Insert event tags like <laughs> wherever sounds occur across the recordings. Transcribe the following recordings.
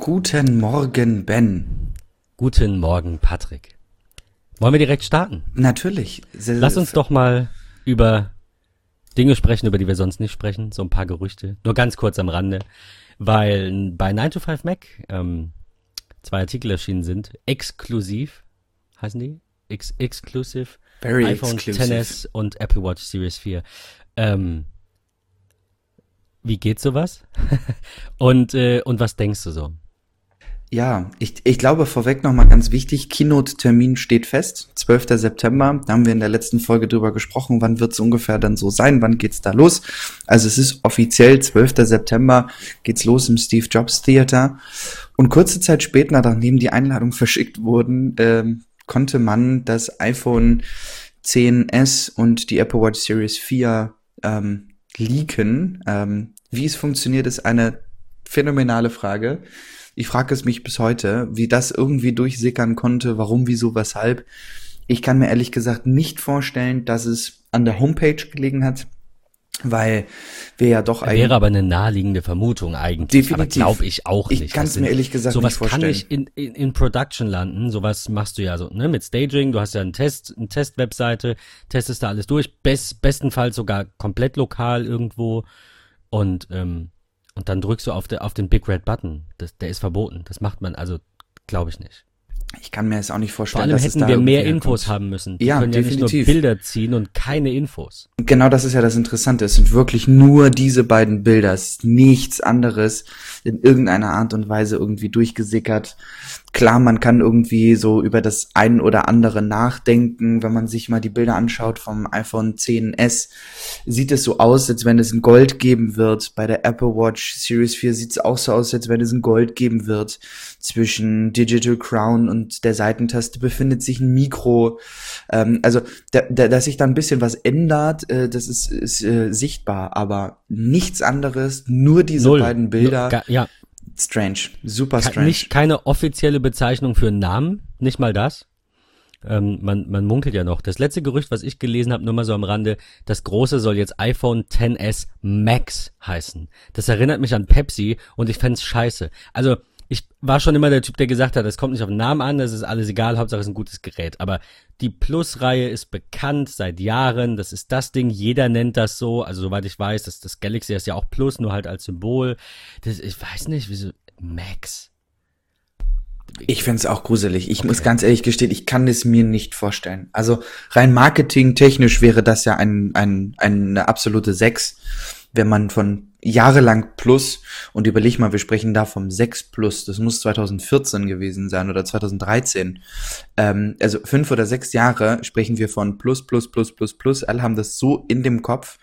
Guten Morgen, Ben. Guten Morgen, Patrick. Wollen wir direkt starten? Natürlich. Lass uns doch mal über Dinge sprechen, über die wir sonst nicht sprechen. So ein paar Gerüchte. Nur ganz kurz am Rande. Weil bei 9 to 5 Mac ähm, zwei Artikel erschienen sind. Exklusiv. Heißen die? Ex exclusive. Very iPhone exclusive. XS und Apple Watch Series 4. Ähm, wie geht sowas? <laughs> und, äh, und was denkst du so? Ja, ich, ich glaube vorweg nochmal ganz wichtig, Keynote-Termin steht fest, 12. September, da haben wir in der letzten Folge drüber gesprochen, wann wird es ungefähr dann so sein, wann geht's da los? Also es ist offiziell 12. September, geht's los im Steve Jobs Theater und kurze Zeit später, nachdem die Einladung <laughs> verschickt wurden, ähm, konnte man das iPhone 10s und die Apple Watch Series 4 ähm, leaken. Ähm, wie es funktioniert, ist eine phänomenale Frage. Ich frage es mich bis heute, wie das irgendwie durchsickern konnte, warum, wieso, weshalb. Ich kann mir ehrlich gesagt nicht vorstellen, dass es an der Homepage gelegen hat, weil wir ja doch Wäre aber eine naheliegende Vermutung eigentlich. Definitiv. Aber glaube ich auch Ich nicht. kann's Das sind- mir ehrlich gesagt sowas nicht vorstellen. kann nicht in, in, in Production landen. Sowas machst du ja so, ne? Mit Staging, du hast ja einen Test, eine Test-Webseite, testest da alles durch, best, bestenfalls sogar komplett lokal irgendwo und, ähm, und dann drückst du auf, der, auf den Big Red Button. Das, der ist verboten. Das macht man also, glaube ich nicht. ich kann mir jetzt auch nicht Vor vorstellen, allem dass es hätten da wir mehr Infos herkommt. haben müssen. Die Ja, können ja definitiv. nicht nur Bilder ziehen und keine Infos. Genau das ist ja das Interessante. Es sind wirklich nur diese beiden Bilder. Es ist nichts anderes in irgendeiner Art und Weise irgendwie durchgesickert. Klar, man kann irgendwie so über das ein oder andere nachdenken. Wenn man sich mal die Bilder anschaut vom iPhone 10s, sieht es so aus, als wenn es in Gold geben wird. Bei der Apple Watch Series 4 sieht es auch so aus, als wenn es in Gold geben wird. Zwischen Digital Crown und der Seitentaste befindet sich ein Mikro. Ähm, also, da, da, dass sich da ein bisschen was ändert, äh, das ist, ist äh, sichtbar, aber nichts anderes, nur diese Null. beiden Bilder. Ga- ja, strange, super strange. Nicht keine offizielle Bezeichnung für einen Namen, nicht mal das. Ähm, man, man munkelt ja noch. Das letzte Gerücht, was ich gelesen habe, nur mal so am Rande, das große soll jetzt iPhone 10s Max heißen. Das erinnert mich an Pepsi und ich fänd's scheiße. Also ich war schon immer der Typ, der gesagt hat, es kommt nicht auf den Namen an, das ist alles egal, Hauptsache es ist ein gutes Gerät. Aber die Plus-Reihe ist bekannt seit Jahren, das ist das Ding, jeder nennt das so. Also soweit ich weiß, das, das Galaxy ist ja auch Plus, nur halt als Symbol. Das, ich weiß nicht, wieso Max. Ich find's auch gruselig. Ich muss ganz ehrlich gestehen, ich kann es mir nicht vorstellen. Also rein marketingtechnisch wäre das ja ein, ein, eine absolute Sechs, wenn man von jahrelang Plus und überleg mal, wir sprechen da vom 6 Plus, das muss 2014 gewesen sein oder 2013. Ähm, also fünf oder sechs Jahre sprechen wir von Plus, Plus, Plus, Plus, Plus. Alle haben das so in dem Kopf.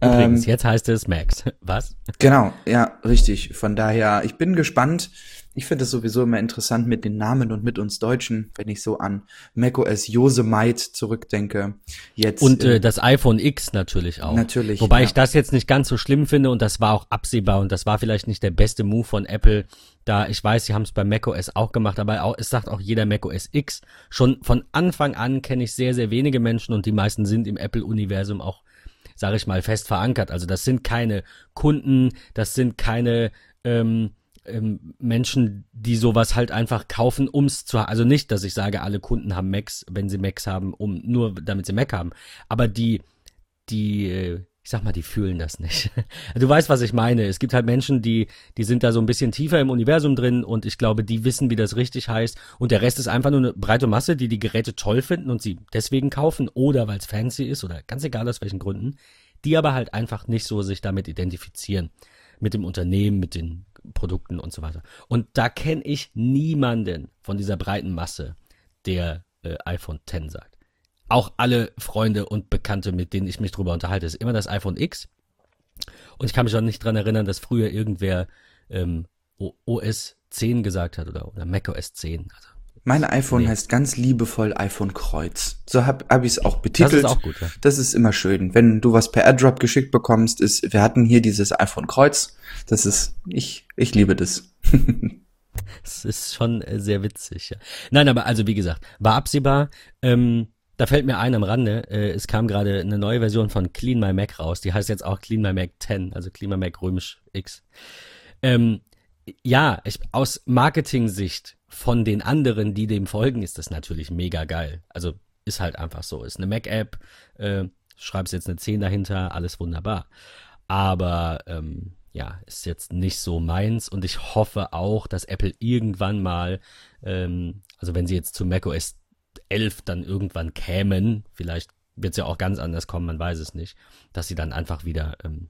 Übrigens, Ähm, jetzt heißt es Max. Was? Genau, ja, richtig. Von daher, ich bin gespannt. Ich finde es sowieso immer interessant mit den Namen und mit uns Deutschen, wenn ich so an macOS Yosemite zurückdenke. Jetzt Und äh, äh, das iPhone X natürlich auch. Natürlich, Wobei ja. ich das jetzt nicht ganz so schlimm finde und das war auch absehbar und das war vielleicht nicht der beste Move von Apple. Da ich weiß, sie haben es bei macOS auch gemacht, aber auch, es sagt auch jeder macOS X. Schon von Anfang an kenne ich sehr, sehr wenige Menschen und die meisten sind im Apple-Universum auch, sage ich mal, fest verankert. Also das sind keine Kunden, das sind keine ähm, ähm, Menschen, die sowas halt einfach kaufen, ums zu also nicht, dass ich sage, alle Kunden haben Macs, wenn sie Macs haben, um nur damit sie Mac haben, aber die die äh, ich sag mal, die fühlen das nicht. <laughs> Du weißt, was ich meine. Es gibt halt Menschen, die, die sind da so ein bisschen tiefer im Universum drin und ich glaube, die wissen, wie das richtig heißt. Und der Rest ist einfach nur eine breite Masse, die die Geräte toll finden und sie deswegen kaufen oder weil es fancy ist oder ganz egal aus welchen Gründen, die aber halt einfach nicht so sich damit identifizieren. Mit dem Unternehmen, mit den Produkten und so weiter. Und da kenne ich niemanden von dieser breiten Masse, der äh, iPhone X sagt. Auch alle Freunde und Bekannte, mit denen ich mich drüber unterhalte, ist immer das iPhone X. Und ich kann mich auch nicht dran erinnern, dass früher irgendwer ähm, OS 10 gesagt hat oder, oder macOS 10. Also, mein iPhone nee. heißt ganz liebevoll iPhone Kreuz. So hab, hab ich es auch betitelt. das ist auch gut, ja. Das ist immer schön. Wenn du was per AirDrop geschickt bekommst, ist, wir hatten hier dieses iPhone Kreuz. Das ist, ich, ich liebe das. <laughs> Es ist schon äh, sehr witzig, ja. Nein, aber also wie gesagt, war absehbar. Ähm, da fällt mir ein am Rande, äh, es kam gerade eine neue Version von Clean My Mac raus. Die heißt jetzt auch Clean My Mac 10, also Clean My Mac römisch X. Ähm, ja, ich, aus Marketing-Sicht von den anderen, die dem folgen, ist das natürlich mega geil. Also ist halt einfach so. Ist eine Mac-App, äh, schreibst jetzt eine 10 dahinter, alles wunderbar. Aber ähm, ja, ist jetzt nicht so meins und ich hoffe auch, dass Apple irgendwann mal, ähm, also wenn sie jetzt zu macOS 11 dann irgendwann kämen, vielleicht wird es ja auch ganz anders kommen, man weiß es nicht, dass sie dann einfach wieder ähm,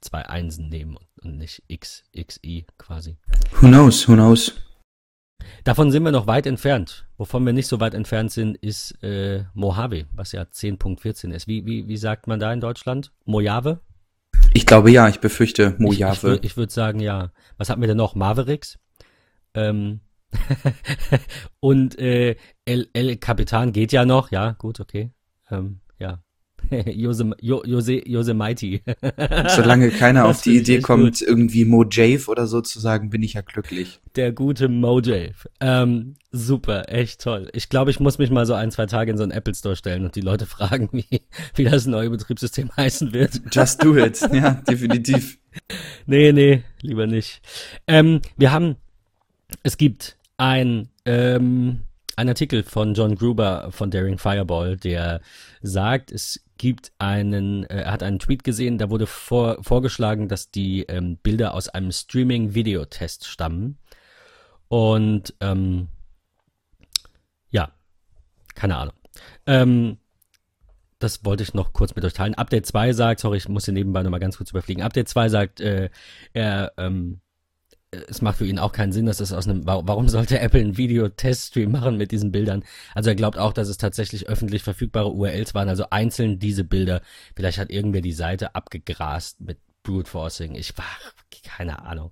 zwei Einsen nehmen und nicht X, XI quasi. Who knows, who knows. Davon sind wir noch weit entfernt. Wovon wir nicht so weit entfernt sind, ist äh, Mojave, was ja 10.14 ist. Wie, wie, wie sagt man da in Deutschland? Mojave? Ich glaube ja, ich befürchte Mojave. Ich, ich, ich würde sagen ja. Was hatten wir denn noch? Mavericks? Ähm, <laughs> und äh, El, El Capitan geht ja noch, ja, gut, okay. Ähm, ja. <laughs> Jose, Jose, Jose Mighty. <laughs> Solange keiner auf die Idee kommt, gut. irgendwie Mojave oder so zu sagen, bin ich ja glücklich. Der gute Mojave. Ähm, super, echt toll. Ich glaube, ich muss mich mal so ein, zwei Tage in so einen Apple Store stellen und die Leute <laughs> fragen, wie, wie das neue Betriebssystem heißen wird. Just do it. ja, definitiv. Nee, nee, lieber nicht. Ähm, wir haben, es gibt ein, ähm, ein Artikel von John Gruber von Daring Fireball, der sagt, es gibt einen, äh, er hat einen Tweet gesehen, da wurde vor, vorgeschlagen, dass die ähm, Bilder aus einem Streaming-Videotest stammen. Und ähm, ja, keine Ahnung. Ähm, das wollte ich noch kurz mit euch teilen. Update 2 sagt, sorry, ich muss hier nebenbei nochmal ganz kurz überfliegen. Update 2 sagt, äh, er ähm, es macht für ihn auch keinen Sinn, dass es aus einem, warum sollte Apple einen Video-Teststream machen mit diesen Bildern? Also er glaubt auch, dass es tatsächlich öffentlich verfügbare URLs waren, also einzeln diese Bilder. Vielleicht hat irgendwer die Seite abgegrast mit Brute Forcing. Ich war, keine Ahnung.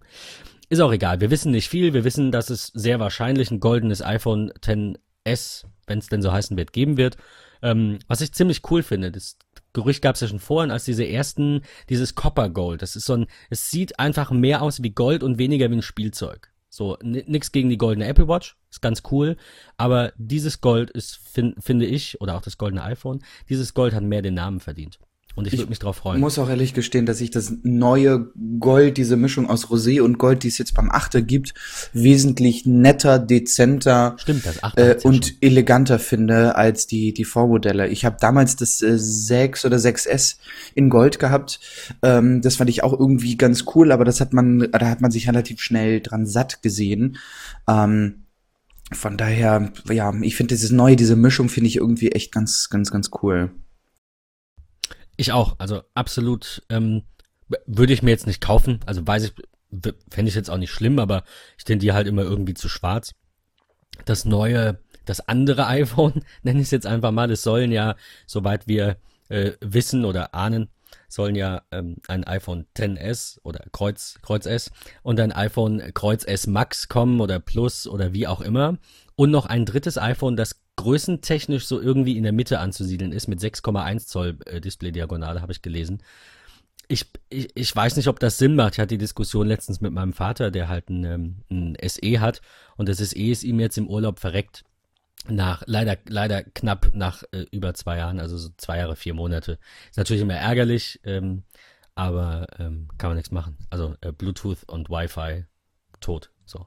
Ist auch egal. Wir wissen nicht viel. Wir wissen, dass es sehr wahrscheinlich ein goldenes iPhone XS, wenn es denn so heißen wird, geben wird. Ähm, was ich ziemlich cool finde, das Gerücht gab es ja schon vorhin, als diese ersten, dieses Copper Gold. Das ist so ein, es sieht einfach mehr aus wie Gold und weniger wie ein Spielzeug. So, nix gegen die goldene Apple Watch, ist ganz cool, aber dieses Gold ist, find, finde ich, oder auch das goldene iPhone, dieses Gold hat mehr den Namen verdient. Und ich, ich würde mich drauf freuen. Ich muss auch ehrlich gestehen, dass ich das neue Gold, diese Mischung aus Rosé und Gold, die es jetzt beim Achter gibt, wesentlich netter, dezenter Stimmt, das Achter äh, und schon. eleganter finde als die, die Vormodelle. Ich habe damals das äh, 6 oder 6S in Gold gehabt. Ähm, das fand ich auch irgendwie ganz cool, aber das hat man, da hat man sich relativ schnell dran satt gesehen. Ähm, von daher, ja, ich finde dieses neue, diese Mischung finde ich irgendwie echt ganz, ganz, ganz cool. Ich auch, also absolut ähm, würde ich mir jetzt nicht kaufen. Also weiß ich, fände ich jetzt auch nicht schlimm, aber ich tendiere halt immer irgendwie zu schwarz. Das neue, das andere <laughs> iPhone, nenne ich es jetzt einfach mal, das sollen ja, soweit wir äh, wissen oder ahnen, sollen ja ähm, ein iPhone 10s oder Kreuz, Kreuz S und ein iPhone Kreuz S Max kommen oder Plus oder wie auch immer. Und noch ein drittes iPhone, das größentechnisch so irgendwie in der Mitte anzusiedeln ist, mit 6,1 Zoll äh, Display-Diagonale, habe ich gelesen. Ich, ich, ich weiß nicht, ob das Sinn macht. Ich hatte die Diskussion letztens mit meinem Vater, der halt ein, ähm, ein SE hat und das SE ist ihm jetzt im Urlaub verreckt. Nach, leider, leider knapp nach äh, über zwei Jahren, also so zwei Jahre, vier Monate. Ist natürlich immer ärgerlich, ähm, aber ähm, kann man nichts machen. Also äh, Bluetooth und Wi-Fi tot. So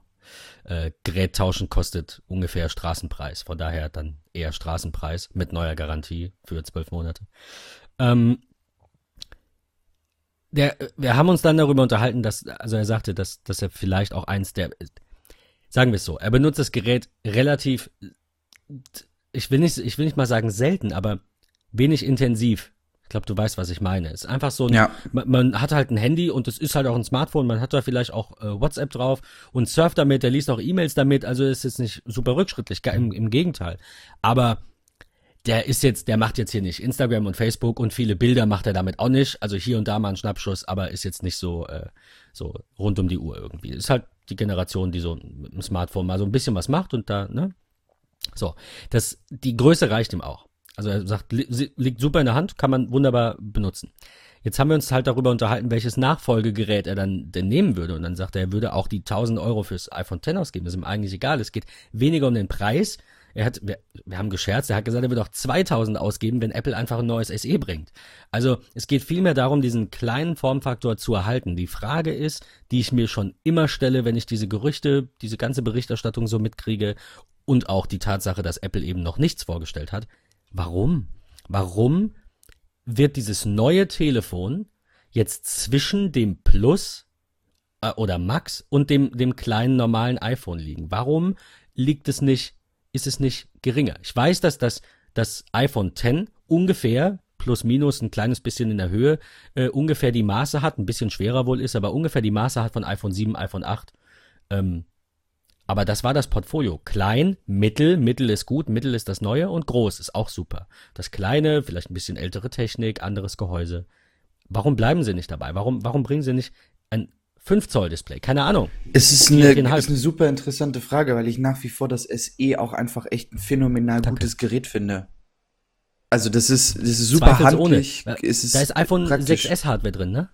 äh, Gerät tauschen kostet ungefähr Straßenpreis. Von daher dann eher Straßenpreis mit neuer Garantie für zwölf Monate. Ähm, der, wir haben uns dann darüber unterhalten, dass, also er sagte, dass, dass er vielleicht auch eins der, sagen wir es so, er benutzt das Gerät relativ, ich will nicht, ich will nicht mal sagen selten, aber wenig intensiv. Ich glaube, du weißt, was ich meine. Es ist einfach so ein, ja. man, man, hat halt ein Handy und es ist halt auch ein Smartphone, man hat da vielleicht auch äh, WhatsApp drauf und surft damit, der liest auch E-Mails damit, also ist jetzt nicht super rückschrittlich, im, im Gegenteil. Aber der ist jetzt, der macht jetzt hier nicht Instagram und Facebook und viele Bilder macht er damit auch nicht. Also hier und da mal ein Schnappschuss, aber ist jetzt nicht so, äh, so rund um die Uhr irgendwie. Ist halt die Generation, die so mit dem Smartphone mal so ein bisschen was macht und da, ne? So, das, die Größe reicht ihm auch. Also er sagt, li liegt super in der Hand, kann man wunderbar benutzen. Jetzt haben wir uns halt darüber unterhalten, welches Nachfolgegerät er dann denn nehmen würde. Und dann sagt er, er würde auch die 1000 Euro fürs iPhone X ausgeben. Das ist ihm eigentlich egal. Es geht weniger um den Preis. Er hat, wir, wir haben gescherzt, er hat gesagt, er wird auch 2000 ausgeben, wenn Apple einfach ein neues SE bringt. Also es geht vielmehr darum, diesen kleinen Formfaktor zu erhalten. Die Frage ist, die ich mir schon immer stelle, wenn ich diese Gerüchte, diese ganze Berichterstattung so mitkriege und auch die Tatsache, dass Apple eben noch nichts vorgestellt hat. Warum? Warum wird dieses neue Telefon jetzt zwischen dem Plus äh, oder Max und dem, dem kleinen normalen iPhone liegen? Warum liegt es nicht, ist es nicht geringer? Ich weiß, dass das, das iPhone X ungefähr plus minus ein kleines bisschen in der Höhe äh, ungefähr die Maße hat, ein bisschen schwerer wohl ist, aber ungefähr die Maße hat von iPhone 7, iPhone 8. Ähm, aber das war das Portfolio. Klein, mittel, mittel ist gut, mittel ist das Neue und groß ist auch super. Das Kleine, vielleicht ein bisschen ältere Technik, anderes Gehäuse. Warum bleiben sie nicht dabei? Warum, warum bringen sie nicht ein 5 Zoll Display? Keine Ahnung. Es ist eine, ist eine super interessante Frage, weil ich nach wie vor das SE auch einfach echt ein phänomenal Danke. gutes Gerät finde. Also das ist, das ist super handlich. Ohne. Ist da ist iPhone praktisch. 6S Hardware drin, ne?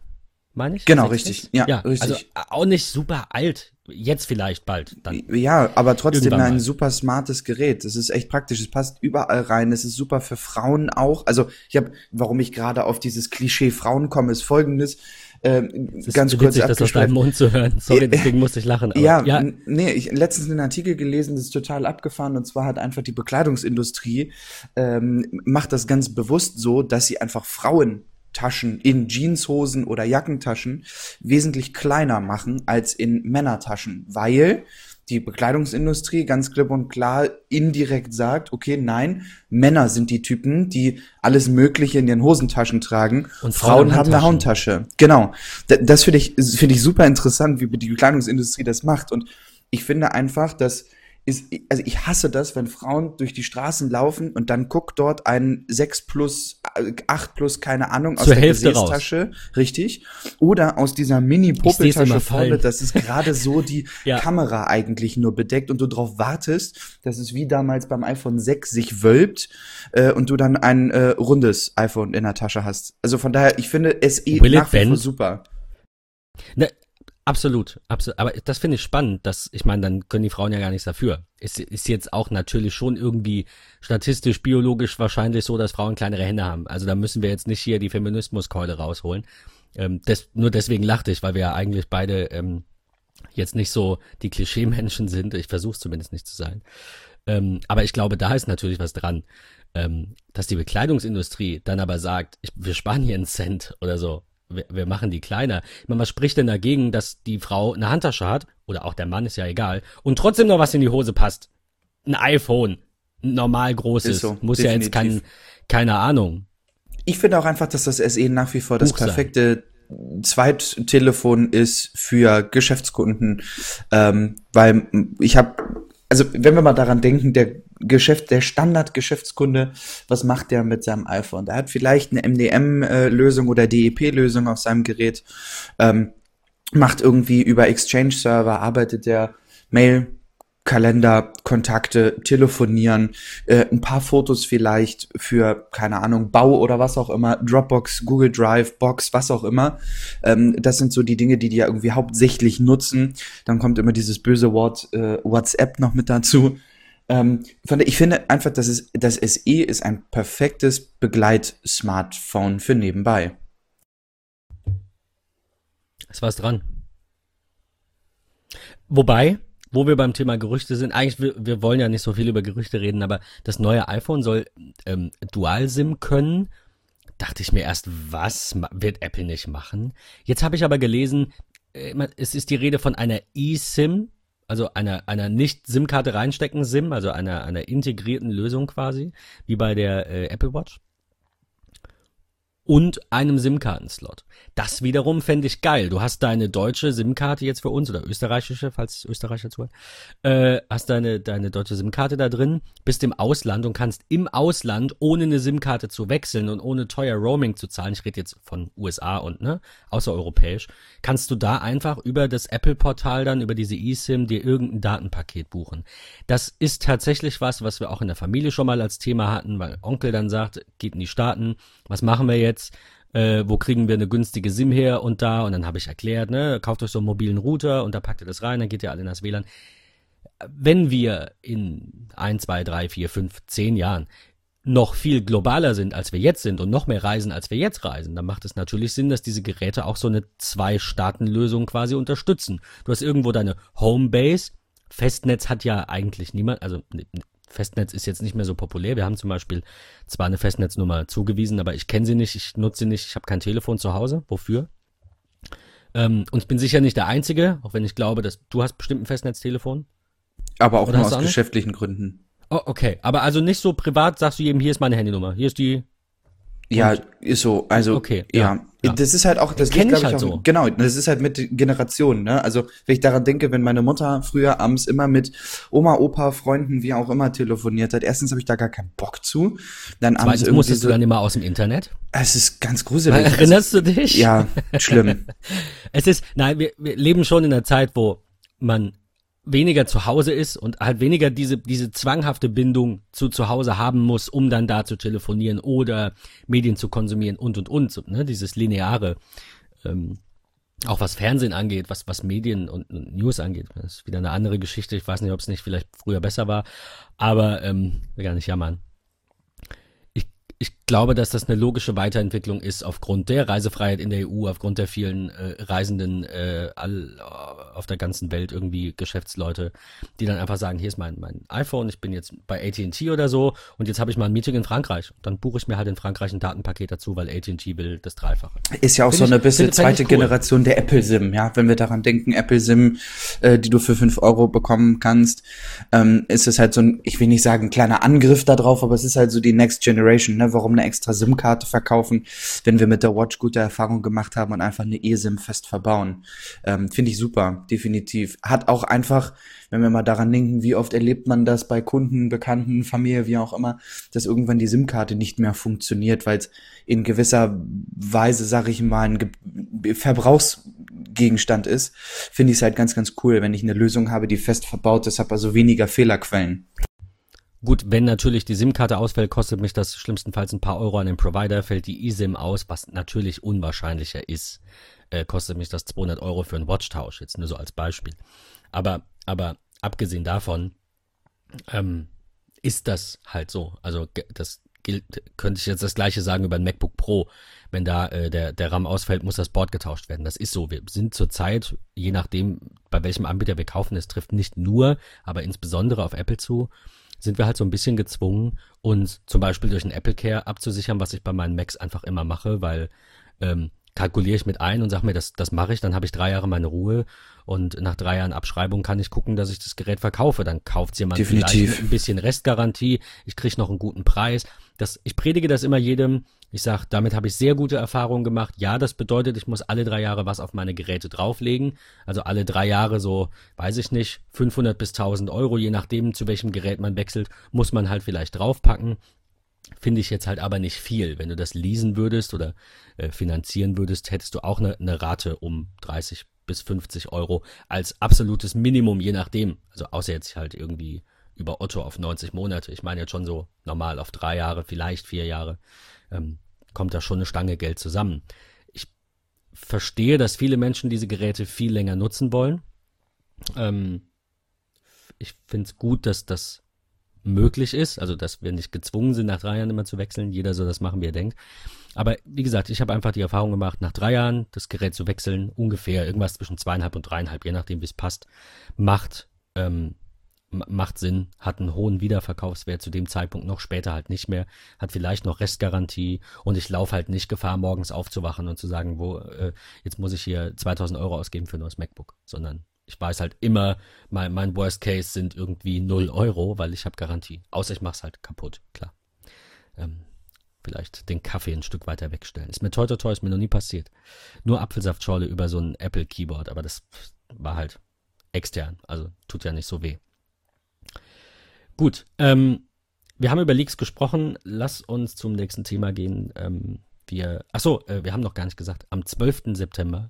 Meine ich? Genau, 6S? richtig. Ja, ja, richtig. Also auch nicht super alt. Jetzt vielleicht bald. Dann. Ja, aber trotzdem ein super smartes Gerät. Das ist echt praktisch. Es passt überall rein. Es ist super für Frauen auch. Also ich habe, warum ich gerade auf dieses Klischee Frauen komme, ist folgendes. Äh, ganz kurz witzig, das aus deinem Mund zu hören. Sorry, deswegen musste ich lachen. ja, ja, nee, ich letztens einen Artikel gelesen, das ist total abgefahren. Und zwar hat einfach die Bekleidungsindustrie ähm, macht das ganz bewusst so, dass sie einfach Frauen Taschen in Jeanshosen oder Jackentaschen wesentlich kleiner machen als in Männertaschen, weil die Bekleidungsindustrie ganz klipp und klar indirekt sagt, okay, nein, Männer sind die Typen, die alles Mögliche in ihren Hosentaschen tragen und Frauen, Frauen haben eine Handtasche. Genau. Das finde ich, finde ich super interessant, wie die Bekleidungsindustrie das macht. Und ich finde einfach, dass ist, also ich hasse das, wenn Frauen durch die Straßen laufen und dann guckt dort ein 6 plus, 8 plus, keine Ahnung, aus Zur der Hälfte Gesäßtasche, raus. richtig, oder aus dieser Mini-Popeltasche vorne, das ist gerade so die <laughs> ja. Kamera eigentlich nur bedeckt und du darauf wartest, dass es wie damals beim iPhone 6 sich wölbt äh, und du dann ein äh, rundes iPhone in der Tasche hast. Also von daher, ich finde SE Will nach wie vor super. Ne, Absolut, absolut. Aber das finde ich spannend, dass, ich meine, dann können die Frauen ja gar nichts dafür. Es ist jetzt auch natürlich schon irgendwie statistisch, biologisch wahrscheinlich so, dass Frauen kleinere Hände haben. Also da müssen wir jetzt nicht hier die Feminismuskeule rausholen. Ähm, das, nur deswegen lachte ich, weil wir ja eigentlich beide ähm, jetzt nicht so die Klischee-Menschen sind. Ich versuche es zumindest nicht zu sein. Ähm, aber ich glaube, da ist natürlich was dran. Ähm, dass die Bekleidungsindustrie dann aber sagt, ich, wir sparen hier einen Cent oder so wir, wir machen die kleiner. Ich meine, was spricht denn dagegen, dass die Frau eine Handtasche hat, oder auch der Mann, ist ja egal, und trotzdem noch was in die Hose passt? Ein iPhone, ein normal großes, so, muss definitiv. ja jetzt kein, keine Ahnung. Ich finde auch einfach, dass das SE nach wie vor das perfekte Zweittelefon ist für Geschäftskunden, ähm, weil ich habe also wenn wir mal daran denken, der Geschäft, der Standard-Geschäftskunde, was macht der mit seinem iPhone? Der hat vielleicht eine MDM-Lösung oder DEP-Lösung auf seinem Gerät, ähm, macht irgendwie über Exchange-Server, arbeitet der Mail, Kalender, Kontakte, telefonieren, äh, ein paar Fotos vielleicht für, keine Ahnung, Bau oder was auch immer, Dropbox, Google Drive, Box, was auch immer. Ähm, das sind so die Dinge, die die ja irgendwie hauptsächlich nutzen. Dann kommt immer dieses böse Wort äh, WhatsApp noch mit dazu. Ähm, ich finde einfach, dass es, das SE ist ein perfektes Begleit-Smartphone für nebenbei. Ist was dran. Wobei, wo wir beim Thema Gerüchte sind, eigentlich, wir, wir wollen ja nicht so viel über Gerüchte reden, aber das neue iPhone soll ähm, Dual-SIM können. Dachte ich mir erst, was wird Apple nicht machen? Jetzt habe ich aber gelesen, äh, es ist die Rede von einer eSIM, also einer, einer nicht SIM-Karte reinstecken SIM, also einer, einer integrierten Lösung quasi, wie bei der äh, Apple Watch und einem SIM-Kartenslot. Das wiederum fände ich geil. Du hast deine deutsche SIM-Karte jetzt für uns oder österreichische, falls Österreicher zuhört, äh, hast deine, deine deutsche SIM-Karte da drin, bist im Ausland und kannst im Ausland, ohne eine SIM-Karte zu wechseln und ohne teuer Roaming zu zahlen, ich rede jetzt von USA und ne, außereuropäisch, kannst du da einfach über das Apple-Portal dann, über diese eSIM, dir irgendein Datenpaket buchen. Das ist tatsächlich was, was wir auch in der Familie schon mal als Thema hatten, weil Onkel dann sagt, geht in die Staaten, was machen wir jetzt? Jetzt, äh, wo kriegen wir eine günstige SIM her und da. Und dann habe ich erklärt, ne, kauft euch so einen mobilen Router und da packt ihr das rein, dann geht ihr alle in das WLAN. wenn wir in ein, zwei, drei, vier, fünf, zehn Jahren noch viel globaler sind, als wir jetzt sind und noch mehr reisen, als wir jetzt reisen, dann macht es natürlich Sinn, dass diese Geräte auch so eine Zwei-Staaten-Lösung quasi unterstützen. Du hast irgendwo deine Homebase. Festnetz hat ja eigentlich niemand, also Festnetz ist jetzt nicht mehr so populär. Wir haben zum Beispiel zwar eine Festnetznummer zugewiesen, aber ich kenne sie nicht, ich nutze sie nicht, ich habe kein Telefon zu Hause. Wofür? Ähm, und ich bin sicher nicht der Einzige, auch wenn ich glaube, dass du hast bestimmt ein Festnetztelefon. Aber auch Oder nur aus geschäftlichen Gründen. Oh, okay. Aber also nicht so privat sagst du jedem, hier ist meine Handynummer, hier ist die. Ja, ist so. Also, okay, ja. ja. Das ist halt auch, das kenne ich halt auch, so. Genau, das ist halt mit Generationen, ne? Also, wenn ich daran denke, wenn meine Mutter früher abends immer mit Oma, Opa, Freunden, wie auch immer telefoniert hat, erstens habe ich da gar keinen Bock zu. Dann abends Zweitens musstest so, du dann immer aus dem Internet? Es ist ganz gruselig. <laughs> Erinnerst du dich? Ja, schlimm. <laughs> es ist, nein, wir, wir leben schon in einer Zeit, wo man weniger zu Hause ist und halt weniger diese, diese zwanghafte Bindung zu zu Hause haben muss, um dann da zu telefonieren oder Medien zu konsumieren und und und, so, ne? dieses lineare, ähm, auch was Fernsehen angeht, was, was Medien und, und News angeht, das ist wieder eine andere Geschichte. Ich weiß nicht, ob es nicht vielleicht früher besser war, aber ähm, will gar nicht jammern ich glaube, dass das eine logische Weiterentwicklung ist aufgrund der Reisefreiheit in der EU, aufgrund der vielen äh, Reisenden äh, all, äh, auf der ganzen Welt irgendwie Geschäftsleute, die dann einfach sagen, hier ist mein, mein iPhone, ich bin jetzt bei AT&T oder so und jetzt habe ich mal ein Meeting in Frankreich. Dann buche ich mir halt in Frankreich ein Datenpaket dazu, weil AT&T will das Dreifache. Ist ja auch find so eine bisschen zweite cool. Generation der Apple SIM, ja, wenn wir daran denken, Apple SIM, äh, die du für fünf Euro bekommen kannst, ähm, ist es halt so ein, ich will nicht sagen, kleiner Angriff darauf, aber es ist halt so die Next Generation, ne? warum eine extra SIM-Karte verkaufen, wenn wir mit der Watch gute Erfahrungen gemacht haben und einfach eine eSIM fest verbauen. Ähm, Finde ich super, definitiv. Hat auch einfach, wenn wir mal daran denken, wie oft erlebt man das bei Kunden, Bekannten, Familie, wie auch immer, dass irgendwann die SIM-Karte nicht mehr funktioniert, weil es in gewisser Weise, sage ich mal, ein Ge Verbrauchsgegenstand ist, finde ich es halt ganz, ganz cool, wenn ich eine Lösung habe, die fest verbaut ist, habe also weniger Fehlerquellen. Gut, wenn natürlich die SIM-Karte ausfällt, kostet mich das schlimmstenfalls ein paar Euro an den Provider. Fällt die eSIM aus, was natürlich unwahrscheinlicher ist, äh, kostet mich das 200 Euro für einen Watchtausch. Jetzt nur so als Beispiel. Aber, aber abgesehen davon ähm, ist das halt so. Also das gilt, könnte ich jetzt das gleiche sagen über ein MacBook Pro. Wenn da äh, der, der RAM ausfällt, muss das Board getauscht werden. Das ist so. Wir sind zurzeit, je nachdem, bei welchem Anbieter wir kaufen, es trifft nicht nur, aber insbesondere auf Apple zu, sind wir halt so ein bisschen gezwungen, uns zum Beispiel durch ein Apple Care abzusichern, was ich bei meinen Macs einfach immer mache, weil ähm, kalkuliere ich mit ein und sage mir, das, das mache ich, dann habe ich drei Jahre meine Ruhe und nach drei Jahren Abschreibung kann ich gucken, dass ich das Gerät verkaufe. Dann kauft jemand Definitiv. vielleicht ein bisschen Restgarantie, ich kriege noch einen guten Preis. Das, ich predige das immer jedem. Ich sage, damit habe ich sehr gute Erfahrungen gemacht. Ja, das bedeutet, ich muss alle drei Jahre was auf meine Geräte drauflegen. Also alle drei Jahre so, weiß ich nicht, 500 bis 1000 Euro, je nachdem, zu welchem Gerät man wechselt, muss man halt vielleicht draufpacken. Finde ich jetzt halt aber nicht viel. Wenn du das leasen würdest oder äh, finanzieren würdest, hättest du auch eine, eine Rate um 30 bis 50 Euro als absolutes Minimum, je nachdem. Also außer jetzt halt irgendwie über Otto auf 90 Monate. Ich meine jetzt schon so normal auf drei Jahre, vielleicht vier Jahre, ähm, kommt da schon eine Stange Geld zusammen. Ich verstehe, dass viele Menschen diese Geräte viel länger nutzen wollen. Ähm, ich finde es gut, dass das möglich ist, also dass wir nicht gezwungen sind, nach drei Jahren immer zu wechseln. Jeder soll das machen, wie er denkt. Aber wie gesagt, ich habe einfach die Erfahrung gemacht, nach drei Jahren das Gerät zu wechseln, ungefähr irgendwas zwischen zweieinhalb und dreieinhalb, je nachdem, wie es passt, macht ähm, macht Sinn, hat einen hohen Wiederverkaufswert zu dem Zeitpunkt noch, später halt nicht mehr, hat vielleicht noch Restgarantie und ich laufe halt nicht Gefahr, morgens aufzuwachen und zu sagen, wo, äh, jetzt muss ich hier 2000 Euro ausgeben für ein neues MacBook, sondern ich weiß halt immer, mein, mein Worst Case sind irgendwie 0 Euro, weil ich habe Garantie. Außer ich mach's halt kaputt, klar. Ähm, vielleicht den Kaffee ein Stück weiter wegstellen. Ist mir toi toi toi, ist mir noch nie passiert. Nur Apfelsaftschorle über so ein Apple Keyboard, aber das war halt extern, also tut ja nicht so weh. Gut, ähm, wir haben über Leaks gesprochen. Lass uns zum nächsten Thema gehen. Ähm, wir, ach so, äh, wir haben noch gar nicht gesagt, am 12. September,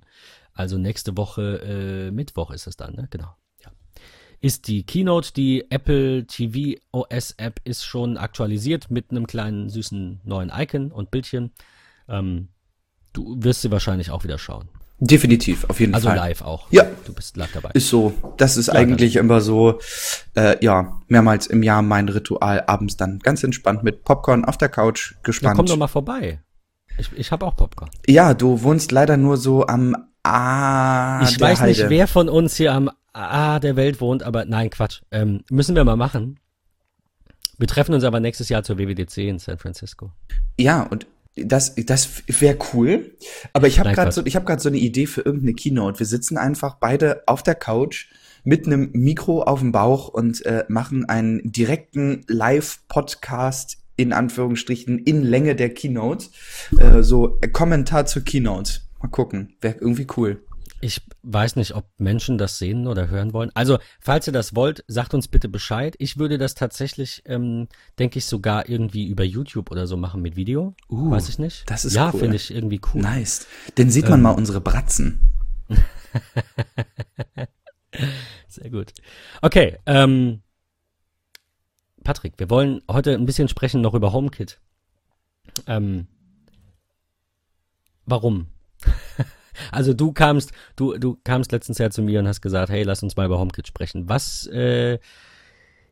also nächste Woche, äh, Mittwoch ist es dann, ne? Genau. Ist die Keynote, die Apple TV OS App ist schon aktualisiert mit einem kleinen süßen neuen Icon und Bildchen. Ähm, du wirst sie wahrscheinlich auch wieder schauen. Definitiv, auf jeden also Fall. Also live auch. Ja. Du bist live dabei. Ist so. Das ist ja, eigentlich immer so, äh, ja, mehrmals im Jahr mein Ritual. Abends dann ganz entspannt mit Popcorn auf der Couch, gespannt. Ja, komm doch mal vorbei. Ich, ich habe auch Popcorn. Ja, du wohnst leider nur so am A. Ich weiß Heide. nicht, wer von uns hier am A der Welt wohnt, aber nein, Quatsch. Ähm, müssen wir mal machen. Wir treffen uns aber nächstes Jahr zur WWDC in San Francisco. Ja, und das, das wäre cool. Aber ich habe gerade so, ich habe gerade so eine Idee für irgendeine Keynote. Wir sitzen einfach beide auf der Couch mit einem Mikro auf dem Bauch und äh, machen einen direkten Live-Podcast in Anführungsstrichen in Länge der Keynote. Äh, so Kommentar zur Keynote. Mal gucken. Wäre irgendwie cool. Ich weiß nicht, ob Menschen das sehen oder hören wollen. Also, falls ihr das wollt, sagt uns bitte Bescheid. Ich würde das tatsächlich, ähm, denke ich, sogar irgendwie über YouTube oder so machen mit Video. Uh, weiß ich nicht. Das ist ja, cool. finde ich irgendwie cool. Nice. Dann sieht man ähm. mal unsere Bratzen. <laughs> Sehr gut. Okay, ähm, Patrick, wir wollen heute ein bisschen sprechen noch über HomeKit. Ähm, warum? <laughs> Also du kamst, du, du kamst letztens ja zu mir und hast gesagt, hey, lass uns mal über HomeKit sprechen. Was, äh,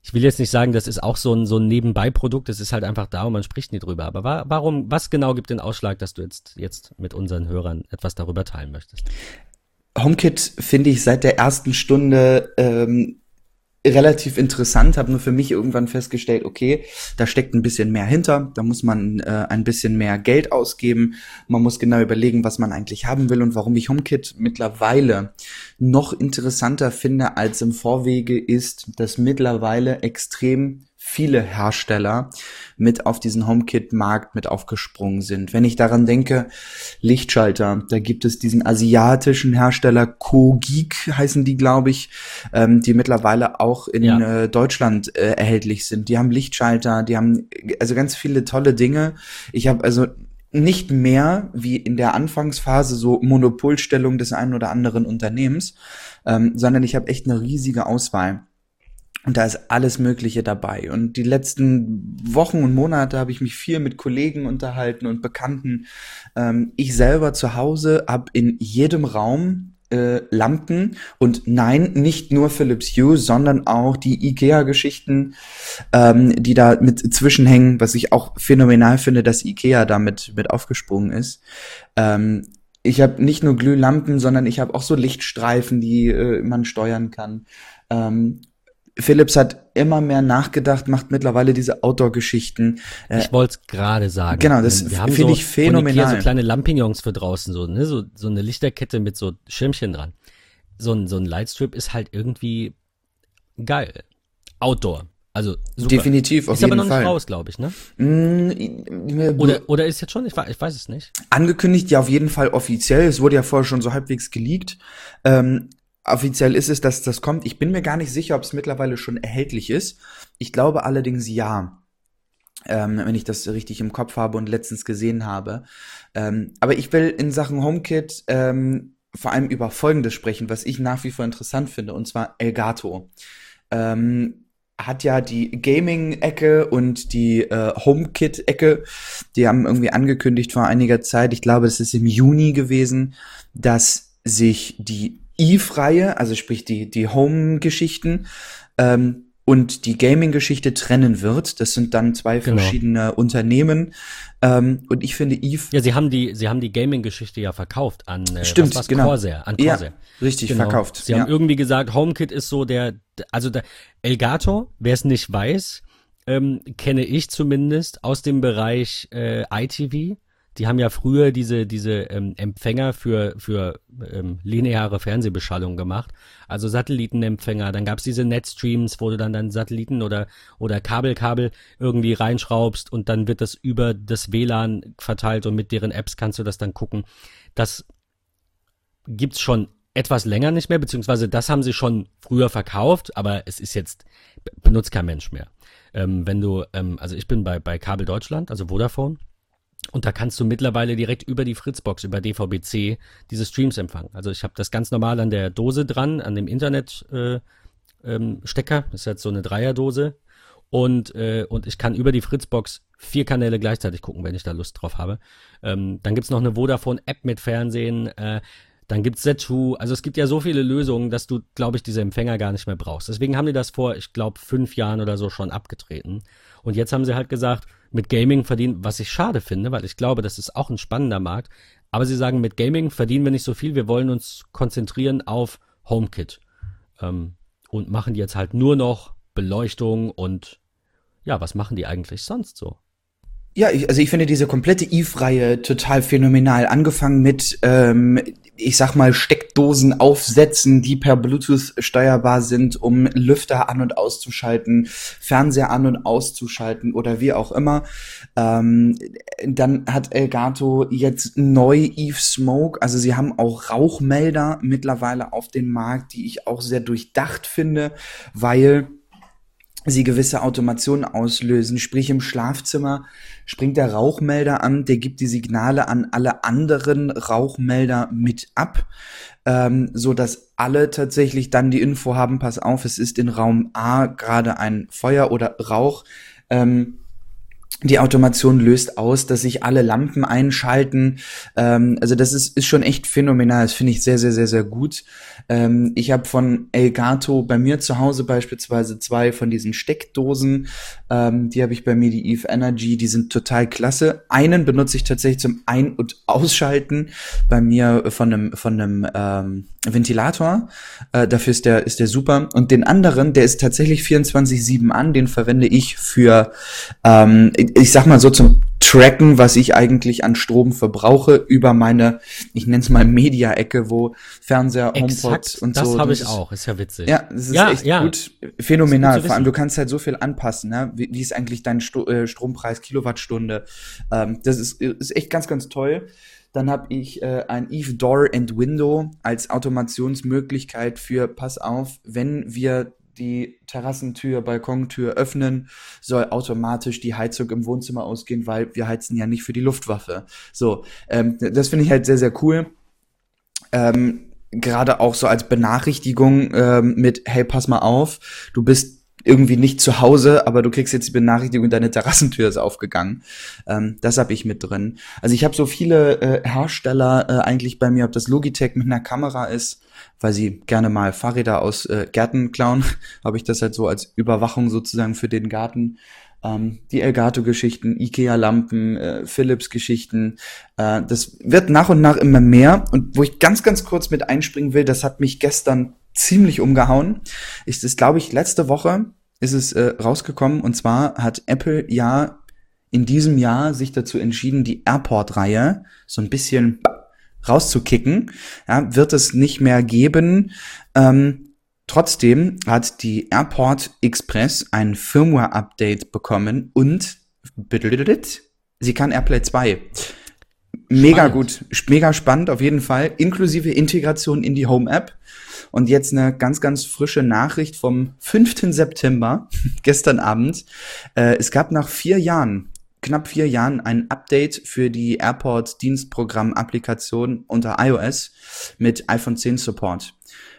ich will jetzt nicht sagen, das ist auch so ein, so ein Nebenbeiprodukt, ist halt einfach da und man spricht nie drüber. Aber wa warum, was genau gibt den Ausschlag, dass du jetzt, jetzt mit unseren Hörern etwas darüber teilen möchtest? HomeKit finde ich seit der ersten Stunde ähm, relativ interessant, habe nur für mich irgendwann festgestellt, okay, da steckt ein bisschen mehr hinter, da muss man äh, ein bisschen mehr Geld ausgeben, man muss genau überlegen, was man eigentlich haben will und warum ich HomeKit mittlerweile noch interessanter finde als im Vorwege ist, dass mittlerweile extrem viele Hersteller mit auf diesen HomeKit-Markt mit aufgesprungen sind. Wenn ich daran denke, Lichtschalter, da gibt es diesen asiatischen Hersteller Kogik heißen die, glaube ich, ähm, die mittlerweile auch in ja. äh, Deutschland äh, erhältlich sind. Die haben Lichtschalter, die haben also ganz viele tolle Dinge. Ich habe also nicht mehr wie in der Anfangsphase so Monopolstellung des einen oder anderen Unternehmens, ähm, sondern ich habe echt eine riesige Auswahl. Und da ist alles Mögliche dabei. Und die letzten Wochen und Monate habe ich mich viel mit Kollegen unterhalten und Bekannten. Ähm, ich selber zu Hause habe in jedem Raum äh, Lampen und nein, nicht nur Philips Hue, sondern auch die IKEA-Geschichten, ähm, die da mit zwischenhängen, was ich auch phänomenal finde, dass IKEA damit mit aufgesprungen ist. Ähm, ich habe nicht nur Glühlampen, sondern ich habe auch so Lichtstreifen, die äh, man steuern kann. Ähm, Philips hat immer mehr nachgedacht, macht mittlerweile diese Outdoor-Geschichten. Äh, ich wollte es gerade sagen. Genau, das finde so ich phänomenal. so kleine Lampignons für draußen, so, ne? so, so eine Lichterkette mit so Schirmchen dran. So ein, so ein Lightstrip ist halt irgendwie geil. Outdoor. Also super. Definitiv, auf ist jeden aber noch Fall. nicht raus, glaube ich, ne? Mm, oder, oder ist jetzt schon? Ich, ich weiß es nicht. Angekündigt ja auf jeden Fall offiziell. Es wurde ja vorher schon so halbwegs geleakt. Ähm, Offiziell ist es, dass das kommt. Ich bin mir gar nicht sicher, ob es mittlerweile schon erhältlich ist. Ich glaube allerdings ja. Ähm, wenn ich das richtig im Kopf habe und letztens gesehen habe. Ähm, aber ich will in Sachen HomeKit ähm, vor allem über Folgendes sprechen, was ich nach wie vor interessant finde, und zwar Elgato. Ähm, hat ja die Gaming-Ecke und die äh, HomeKit-Ecke, die haben irgendwie angekündigt vor einiger Zeit, ich glaube, es ist im Juni gewesen, dass sich die Eve-Reihe, also sprich die, die Home-Geschichten, ähm, und die Gaming-Geschichte trennen wird. Das sind dann zwei genau. verschiedene Unternehmen. Ähm, und ich finde Eve. Ja, sie haben die, sie haben die Gaming-Geschichte ja verkauft an äh, Stimmt, was genau. Corsair, an Corsair. Ja, richtig, genau. verkauft. Sie ja. haben irgendwie gesagt, HomeKit ist so der, also der Elgato, wer es nicht weiß, ähm, kenne ich zumindest aus dem Bereich äh, ITV die haben ja früher diese, diese ähm, Empfänger für, für ähm, lineare Fernsehbeschallung gemacht. Also Satellitenempfänger, dann gab's diese Netstreams, wo du dann dann Satelliten oder, oder Kabelkabel irgendwie reinschraubst und dann wird das über das WLAN verteilt und mit deren Apps kannst du das dann gucken. Das gibt's schon etwas länger nicht mehr, beziehungsweise das haben sie schon früher verkauft, aber es ist jetzt, benutzt kein Mensch mehr. Ähm, wenn du, ähm, also ich bin bei, bei Kabel Deutschland, also Vodafone, und da kannst du mittlerweile direkt über die Fritzbox, über DVB-C, diese Streams empfangen. Also ich habe das ganz normal an der Dose dran, an dem Internet-Stecker. Äh, ähm, das ist jetzt so eine Dreierdose. Und, äh, und ich kann über die Fritzbox vier Kanäle gleichzeitig gucken, wenn ich da Lust drauf habe. Ähm, dann gibt's noch eine Vodafone-App mit Fernsehen. Äh, Dann gibt's Zetsu. Also es gibt ja so viele Lösungen, dass du, glaube ich, diese Empfänger gar nicht mehr brauchst. Deswegen haben die das vor, ich glaube, fünf Jahren oder so schon abgetreten. Und jetzt haben sie halt gesagt, mit Gaming verdienen, was ich schade finde, weil ich glaube, das ist auch ein spannender Markt. Aber sie sagen, mit Gaming verdienen wir nicht so viel. Wir wollen uns konzentrieren auf HomeKit. Ähm, und machen jetzt halt nur noch Beleuchtung und ja, was machen die eigentlich sonst so? Ja, ich, also ich finde diese komplette Eve-Reihe total phänomenal. Angefangen mit, ähm, ich sag mal, Steckdosen aufsetzen, die per Bluetooth steuerbar sind, um Lüfter an- und auszuschalten, Fernseher an- und auszuschalten oder wie auch immer. Ähm, dann hat Elgato jetzt neu Eve Smoke. Also sie haben auch Rauchmelder mittlerweile auf den Markt, die ich auch sehr durchdacht finde, weil sie gewisse Automationen auslösen. Sprich, im Schlafzimmer springt der Rauchmelder an, der gibt die Signale an alle anderen Rauchmelder mit ab, ähm, so dass alle tatsächlich dann die Info haben, pass auf, es ist in Raum A gerade ein Feuer oder Rauch. Ähm, die Automation löst aus, dass sich alle Lampen einschalten. Ähm, also das ist, ist schon echt phänomenal. Das finde ich sehr, sehr, sehr, sehr gut. Ähm, ich habe von Elgato bei mir zu Hause beispielsweise zwei von diesen Steckdosen. Ähm, die habe ich bei mir, die Eve Energy. Die sind total klasse. Einen benutze ich tatsächlich zum Ein- und Ausschalten bei mir von einem, von einem ähm, Ventilator. Äh, dafür ist der, ist der super. Und den anderen, der ist tatsächlich 24-7 an. Den verwende ich für ähm, ich sag mal so zum Tracken, was ich eigentlich an Strom verbrauche, über meine, ich nenne es mal Media-Ecke, wo Fernseher, HomePod und das so. Das habe ich auch, ist ja witzig. Ja, das ist ja, echt ja. gut, phänomenal. Gut Vor allem, du kannst halt so viel anpassen, ne? wie, wie ist eigentlich dein Sto äh, Strompreis, Kilowattstunde. Ähm, das ist, ist echt ganz, ganz toll. Dann habe ich äh, ein Eve Door and Window als Automationsmöglichkeit für, pass auf, wenn wir die Terrassentür, Balkontür öffnen, soll automatisch die Heizung im Wohnzimmer ausgehen, weil wir heizen ja nicht für die Luftwaffe. So, ähm, das finde ich halt sehr, sehr cool. Ähm, Gerade auch so als Benachrichtigung ähm, mit, hey, pass mal auf, du bist irgendwie nicht zu Hause, aber du kriegst jetzt die Benachrichtigung, deine Terrassentür ist aufgegangen. Ähm, das habe ich mit drin. Also ich habe so viele äh, Hersteller äh, eigentlich bei mir, ob das Logitech mit einer Kamera ist, weil sie gerne mal Fahrräder aus äh, Gärten klauen, <laughs> habe ich das halt so als Überwachung sozusagen für den Garten. Ähm, die Elgato-Geschichten, Ikea-Lampen, äh, Philips-Geschichten. Äh, das wird nach und nach immer mehr. Und wo ich ganz, ganz kurz mit einspringen will, das hat mich gestern ziemlich umgehauen. Ist es, glaube ich, letzte Woche ist es äh, rausgekommen. Und zwar hat Apple ja in diesem Jahr sich dazu entschieden, die Airport-Reihe so ein bisschen rauszukicken. Ja, wird es nicht mehr geben. Ähm, trotzdem hat die Airport Express ein Firmware-Update bekommen und sie kann AirPlay 2. Mega spannend. gut, mega spannend auf jeden Fall, inklusive Integration in die Home-App. Und jetzt eine ganz, ganz frische Nachricht vom 5. September, <laughs> gestern Abend. Äh, es gab nach vier Jahren knapp vier Jahren ein Update für die Airport Dienstprogramm Applikation unter iOS mit iPhone 10 Support.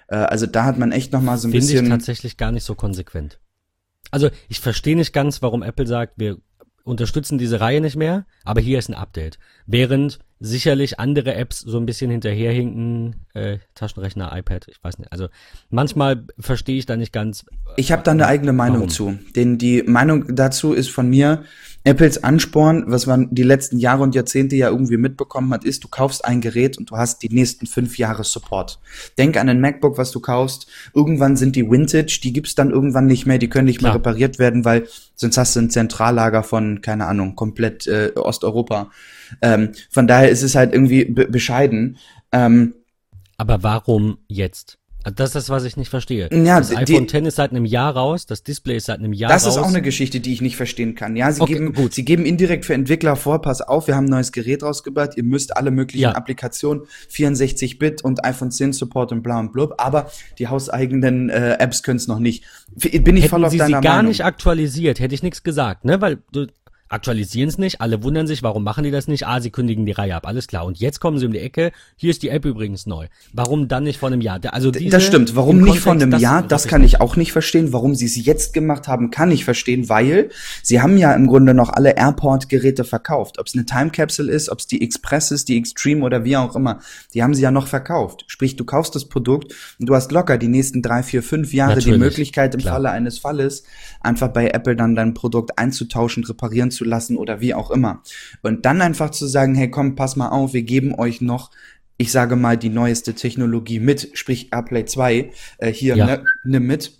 Äh, also da hat man echt noch mal so ein Find bisschen ich tatsächlich gar nicht so konsequent. Also ich verstehe nicht ganz, warum Apple sagt, wir unterstützen diese Reihe nicht mehr, aber hier ist ein Update. Während sicherlich andere Apps so ein bisschen hinterherhinken, äh, Taschenrechner, iPad, ich weiß nicht. Also manchmal verstehe ich da nicht ganz. Ich habe da eine eigene Meinung warum. zu, denn die Meinung dazu ist von mir, Apples Ansporn, was man die letzten Jahre und Jahrzehnte ja irgendwie mitbekommen hat, ist, du kaufst ein Gerät und du hast die nächsten fünf Jahre Support. Denk an ein MacBook, was du kaufst. Irgendwann sind die Vintage, die gibt's dann irgendwann nicht mehr, die können nicht Klar. mehr repariert werden, weil sonst hast du ein Zentrallager von, keine Ahnung, komplett äh, Osteuropa. Ähm, von daher ist es halt irgendwie be bescheiden. Ähm, Aber warum jetzt? Das ist das, was ich nicht verstehe. Ja, das die- iPhone X ist seit einem Jahr raus, das Display ist seit einem Jahr Das raus. ist auch eine Geschichte, die ich nicht verstehen kann. Ja, sie Okay, geben, gut. sie geben indirekt für Entwickler vor, pass auf, wir haben ein neues Gerät rausgebracht, ihr müsst alle möglichen Ja. Applikationen, 64-Bit und iPhone 10 Support und bla und blub, aber die hauseigenen äh, Apps können es noch nicht. Bin ich voll Hätten auf sie deiner sie gar Meinung. nicht aktualisiert, hätte ich nichts gesagt, ne? Weil du, aktualisieren es nicht, alle wundern sich, warum machen die das nicht? Ah, sie kündigen die Reihe ab, alles klar. Und jetzt kommen sie um die Ecke, hier ist die App übrigens neu. Warum dann nicht vor einem Jahr? Also diese, das stimmt, warum nicht Kontext, vor einem das, Jahr, das kann ich auch nicht verstehen. Warum sie es jetzt gemacht haben, kann ich verstehen, weil sie haben ja im Grunde noch alle Airport-Geräte verkauft. Ob es eine Time Capsule ist, ob es die Express ist, die Extreme oder wie auch immer, die haben sie ja noch verkauft. Sprich, du kaufst das Produkt und du hast locker die nächsten drei, vier, fünf Jahre Natürlich, die Möglichkeit im klar. Falle eines Falles einfach bei Apple dann dein Produkt einzutauschen, reparieren zu lassen oder wie auch immer. Und dann einfach zu sagen, hey komm, pass mal auf, wir geben euch noch ich sage mal, die neueste Technologie mit, sprich AirPlay 2, äh, hier, ja. ne, nimm mit.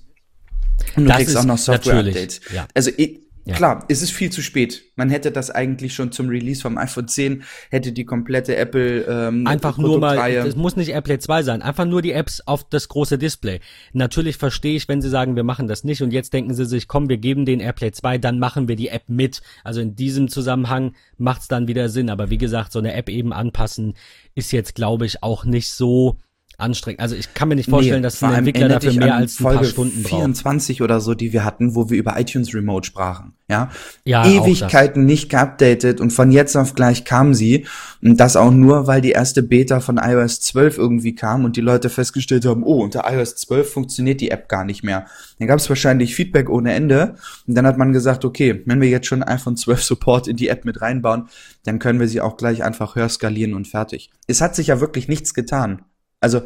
Und du das kriegst auch noch Software-Updates. Ja. Also ich, ja. Klar, es ist viel zu spät. Man hätte das eigentlich schon zum Release vom iPhone 10, hätte die komplette Apple ähm, Einfach nur mal, es muss nicht AirPlay 2 sein, einfach nur die Apps auf das große Display. Natürlich verstehe ich, wenn sie sagen, wir machen das nicht und jetzt denken sie sich, komm, wir geben den AirPlay 2, dann machen wir die App mit. Also in diesem Zusammenhang macht's dann wieder Sinn. Aber wie gesagt, so eine App eben anpassen ist jetzt, glaube ich, auch nicht so anstrengend. Also ich kann mir nicht vorstellen, nee, dass ein Entwickler dafür mehr als ein Folge paar Stunden braucht. 24 oder so, die wir hatten, wo wir über iTunes Remote sprachen. Ja, ja Ewigkeiten nicht geupdatet und von jetzt auf gleich kam sie. Und das auch nur, weil die erste Beta von iOS 12 irgendwie kam und die Leute festgestellt haben, oh, unter iOS 12 funktioniert die App gar nicht mehr. Dann gab es wahrscheinlich Feedback ohne Ende. Und dann hat man gesagt, okay, wenn wir jetzt schon iPhone 12 Support in die App mit reinbauen, dann können wir sie auch gleich einfach höher skalieren und fertig. Es hat sich ja wirklich nichts getan. Also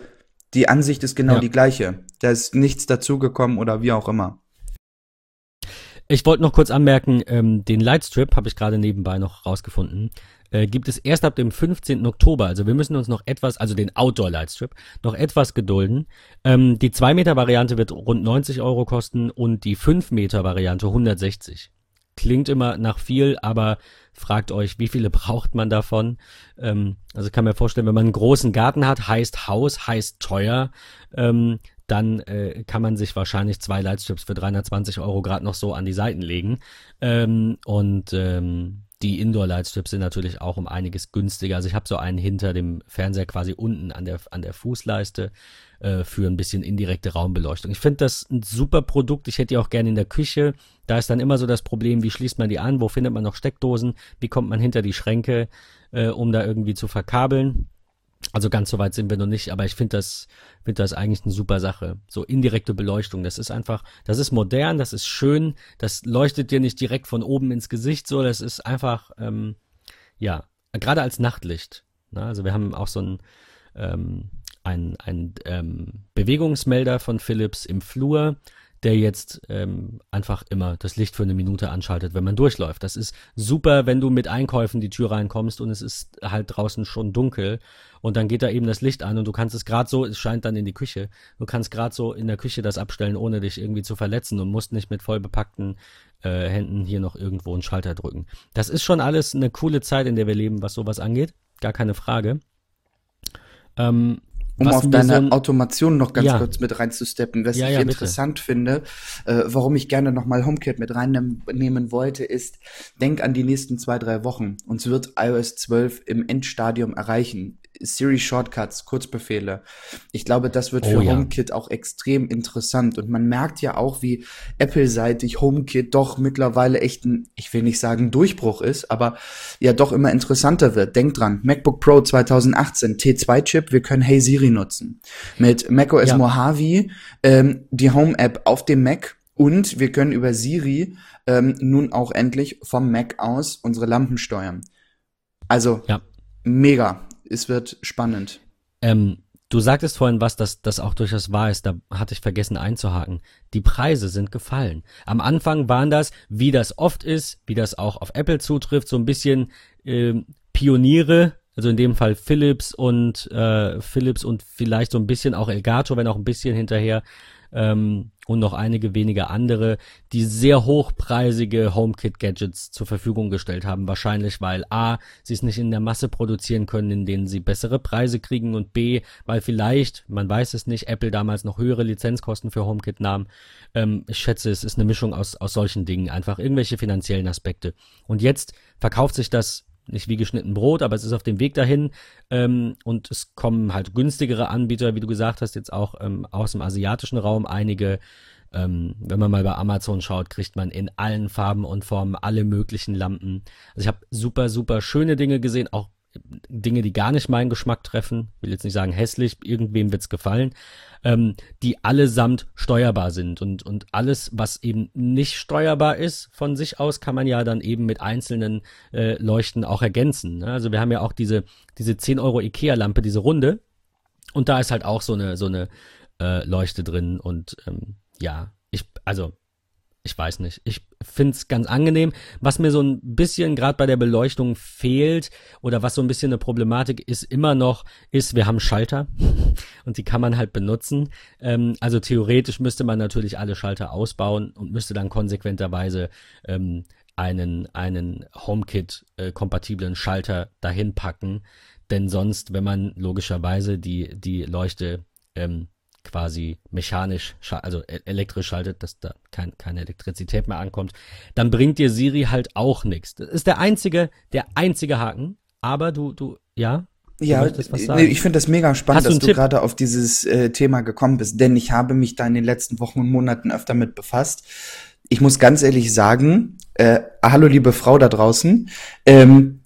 die Ansicht ist genau ja. die gleiche. Da ist nichts dazugekommen oder wie auch immer. Ich wollte noch kurz anmerken, ähm, den Lightstrip habe ich gerade nebenbei noch rausgefunden. Äh, gibt es erst ab dem 15. Oktober. Also wir müssen uns noch etwas, also den Outdoor Lightstrip, noch etwas gedulden. Ähm, die 2 Meter Variante wird rund 90 Euro kosten und die 5 Meter Variante 160. Klingt immer nach viel, aber fragt euch, wie viele braucht man davon? Ähm, also kann mir vorstellen, wenn man einen großen Garten hat, heißt Haus, heißt teuer, ähm, dann äh, kann man sich wahrscheinlich zwei Lightstrips für 320 Euro gerade noch so an die Seiten legen. Ähm, und ähm, die Indoor-Lightstrips sind natürlich auch um einiges günstiger. Also ich habe so einen hinter dem Fernseher quasi unten an der, an der Fußleiste äh, für ein bisschen indirekte Raumbeleuchtung. Ich finde das ein super Produkt. Ich hätte die auch gerne in der Küche. Da ist dann immer so das Problem, wie schließt man die an? Wo findet man noch Steckdosen? Wie kommt man hinter die Schränke, äh, um da irgendwie zu verkabeln? Also ganz so weit sind wir noch nicht, aber ich finde das, finde das eigentlich eine super Sache. So indirekte Beleuchtung, das ist einfach, das ist modern, das ist schön, das leuchtet dir nicht direkt von oben ins Gesicht, so, das ist einfach, ähm, ja, gerade als Nachtlicht. Ne? Also wir haben auch so ein, ähm, ein, ein ähm, Bewegungsmelder von Philips im Flur, der jetzt ähm, einfach immer das Licht für eine Minute anschaltet, wenn man durchläuft. Das ist super, wenn du mit Einkäufen die Tür reinkommst und es ist halt draußen schon dunkel und dann geht da eben das Licht an und du kannst es gerade so, es scheint dann in die Küche, du kannst gerade so in der Küche das abstellen, ohne dich irgendwie zu verletzen und musst nicht mit voll bepackten äh, Händen hier noch irgendwo einen Schalter drücken. Das ist schon alles eine coole Zeit, in der wir leben, was sowas angeht. Gar keine Frage. Ähm, um auf deine so Automation noch ganz ja. kurz mit reinzusteppen, was ja, ich ja, interessant bitte. finde, äh, warum ich gerne nochmal HomeKit mit reinnehmen wollte, ist, denk an die nächsten zwei, drei Wochen. Uns wird iOS 12 im Endstadium erreichen. Siri Shortcuts, Kurzbefehle. Ich glaube, das wird für oh, ja. HomeKit auch extrem interessant. Und man merkt ja auch, wie Apple-seitig HomeKit doch mittlerweile echt ein, ich will nicht sagen Durchbruch ist, aber ja doch immer interessanter wird. Denkt dran, MacBook Pro 2018, T2-Chip, wir können Hey Siri nutzen. Mit macOS ja. Mojave ähm, die Home-App auf dem Mac und wir können über Siri ähm, nun auch endlich vom Mac aus unsere Lampen steuern. Also ja. mega es wird spannend. Ähm, du sagtest vorhin was, dass das auch durchaus wahr ist, da hatte ich vergessen einzuhaken. Die Preise sind gefallen. Am Anfang waren das, wie das oft ist, wie das auch auf Apple zutrifft, so ein bisschen äh, Pioniere, also in dem Fall Philips und äh, Philips und vielleicht so ein bisschen auch Elgato, wenn auch ein bisschen hinterher ähm, und noch einige wenige andere, die sehr hochpreisige HomeKit-Gadgets zur Verfügung gestellt haben. Wahrscheinlich, weil A, sie es nicht in der Masse produzieren können, in denen sie bessere Preise kriegen und B, weil vielleicht, man weiß es nicht, Apple damals noch höhere Lizenzkosten für HomeKit nahm. Ähm, ich schätze, es ist eine Mischung aus, aus solchen Dingen, einfach irgendwelche finanziellen Aspekte. Und jetzt verkauft sich das nicht wie geschnitten Brot, aber es ist auf dem Weg dahin ähm, und es kommen halt günstigere Anbieter, wie du gesagt hast, jetzt auch ähm, aus dem asiatischen Raum einige Ähm, wenn man mal bei Amazon schaut, kriegt man in allen Farben und Formen alle möglichen Lampen. Also ich habe super, super schöne Dinge gesehen, auch Dinge, die gar nicht meinen Geschmack treffen, will jetzt nicht sagen hässlich, irgendwem wird's gefallen, ähm, die allesamt steuerbar sind und, und alles, was eben nicht steuerbar ist von sich aus, kann man ja dann eben mit einzelnen äh, Leuchten auch ergänzen. Ne? Also wir haben ja auch diese, diese 10 Euro Ikea-Lampe, diese runde und da ist halt auch so eine, so eine äh, Leuchte drin und ähm, ja, ich, also ich weiß nicht. Ich find's ganz angenehm. Was mir so ein bisschen gerade bei der Beleuchtung fehlt oder was so ein bisschen eine Problematik ist immer noch, ist, wir haben Schalter <laughs> und die kann man halt benutzen. Ähm, also theoretisch müsste man natürlich alle Schalter ausbauen und müsste dann konsequenterweise ähm, einen, einen HomeKit-kompatiblen äh, Schalter dahin packen. Denn sonst, wenn man logischerweise die, die Leuchte ähm, quasi mechanisch, also e-, elektrisch schaltet, dass da kein, keine Elektrizität mehr ankommt, dann bringt dir Siri halt auch nichts. Das ist der einzige, der einzige Haken. Aber du, du, ja, ja, ich finde das mega spannend, dass du, du gerade auf dieses äh, Thema gekommen bist, denn ich habe mich da in den letzten Wochen und Monaten öfter mit befasst. Ich muss ganz ehrlich sagen, äh, hallo liebe Frau da draußen, ähm,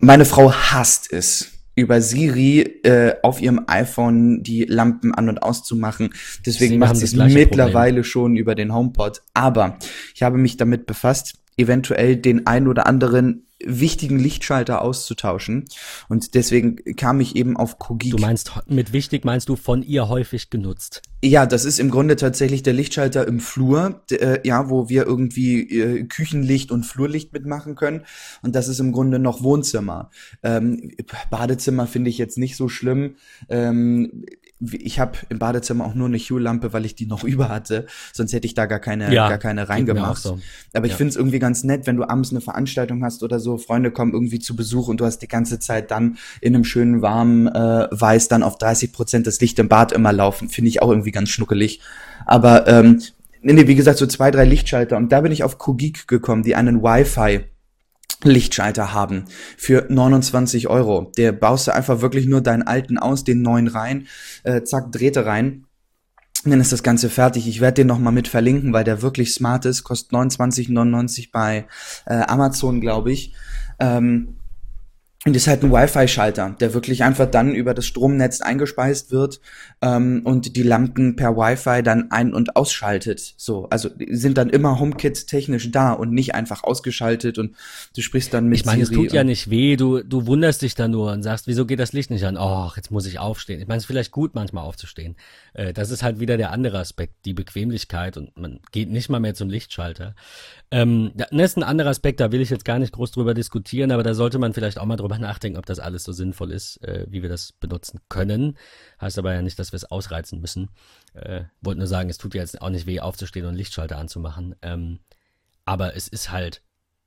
meine Frau hasst es, über Siri äh, auf ihrem iPhone die Lampen an und auszumachen. Deswegen Sie macht sie es mittlerweile Problem. schon über den HomePod. Aber ich habe mich damit befasst, eventuell den ein oder anderen wichtigen Lichtschalter auszutauschen. Und deswegen kam ich eben auf Kogik. Du meinst, mit wichtig meinst du von ihr häufig genutzt? Ja, das ist im Grunde tatsächlich der Lichtschalter im Flur, äh, ja, wo wir irgendwie äh, Küchenlicht und Flurlicht mitmachen können. Und das ist im Grunde noch Wohnzimmer. Ähm, Badezimmer finde ich jetzt nicht so schlimm. Ähm, ich habe im Badezimmer auch nur eine Hue-Lampe, weil ich die noch <laughs> über hatte. Sonst hätte ich da gar keine, ja, gar keine reingemacht. So. Aber ich ja. finde es irgendwie ganz nett, wenn du abends eine Veranstaltung hast oder so, Freunde kommen irgendwie zu Besuch und du hast die ganze Zeit dann in einem schönen warmen äh, Weiß dann auf 30 Prozent das Licht im Bad immer laufen. Finde ich auch irgendwie ganz schnuckelig. Aber ähm, nee, wie gesagt, so zwei, drei Lichtschalter. Und da bin ich auf Kugik gekommen, die einen Wi-Fi Lichtschalter haben für 29 Euro. Der baust du einfach wirklich nur deinen alten aus, den neuen rein, äh, zack, Drähte rein. Dann ist das Ganze fertig. Ich werde den nochmal mit verlinken, weil der wirklich smart ist. Kostet 29,99 bei äh, Amazon, glaube ich. Ähm, und das ist halt ein Wi-Fi-Schalter, der wirklich einfach dann über das Stromnetz eingespeist wird ähm, und die Lampen per Wi-Fi dann ein- und ausschaltet. So, also sind dann immer HomeKit technisch da und nicht einfach ausgeschaltet und du sprichst dann mit Ich meine, es tut ja nicht weh, du, du wunderst dich dann nur und sagst, wieso geht das Licht nicht an? Oh, jetzt muss ich aufstehen. Ich meine, es ist vielleicht gut, manchmal aufzustehen. Äh, das ist halt wieder der andere Aspekt, die Bequemlichkeit und man geht nicht mal mehr zum Lichtschalter. Ähm, das ist ein anderer Aspekt, da will ich jetzt gar nicht groß drüber diskutieren, aber da sollte man vielleicht auch mal drüber nachdenken, ob das alles so sinnvoll ist, äh, wie wir das benutzen können. Heißt aber ja nicht, dass wir es ausreizen müssen. Äh, Wollte nur sagen, es tut ja jetzt auch nicht weh, aufzustehen und Lichtschalter anzumachen. Ähm, aber es ist halt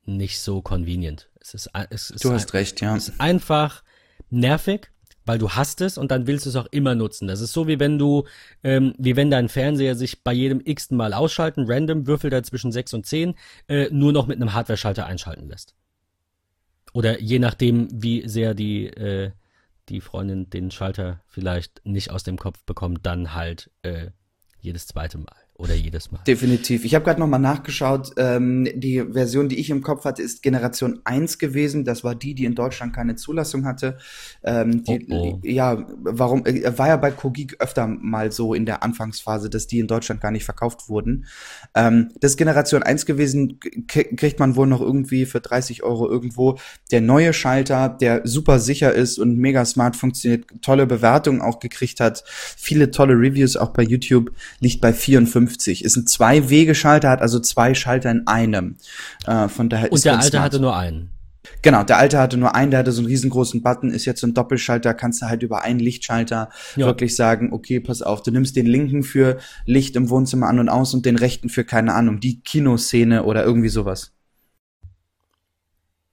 nicht so convenient. Es ist, es ist du hast ein, recht, ja. Es ist einfach nervig weil du hast es und dann willst du es auch immer nutzen. Das ist so wie wenn du, ähm, wie wenn dein Fernseher sich bei jedem x Mal ausschalten, random, würfelt er zwischen 6 und 10, äh, nur noch mit einem Hardware-Schalter einschalten lässt. Oder je nachdem, wie sehr die, äh, die Freundin den Schalter vielleicht nicht aus dem Kopf bekommt, dann halt äh, jedes zweite Mal oder jedes Mal. Definitiv. Ich habe gerade noch mal nachgeschaut. Ähm, die Version, die ich im Kopf hatte, ist Generation 1 gewesen. Das war die, die in Deutschland keine Zulassung hatte. Ähm, die, oh, oh. Ja, warum? Äh, war ja bei Kogik öfter mal so in der Anfangsphase, dass die in Deutschland gar nicht verkauft wurden. Ähm, das ist Generation 1 gewesen, kriegt man wohl noch irgendwie für 30 Euro irgendwo. Der neue Schalter, der super sicher ist und mega smart funktioniert, tolle Bewertungen auch gekriegt hat, viele tolle Reviews auch bei YouTube, liegt bei 54 50. Ist ein Zwei-Wege-Schalter, hat also zwei Schalter in einem. Äh, von daher Und der alte smart. hatte nur einen. Genau, der alte hatte nur einen, der hatte so einen riesengroßen Button, ist jetzt so ein Doppelschalter, kannst du halt über einen Lichtschalter ja. wirklich sagen, okay, pass auf, du nimmst den linken für Licht im Wohnzimmer an und aus und den rechten für, keine Ahnung, die Kinoszene oder irgendwie sowas.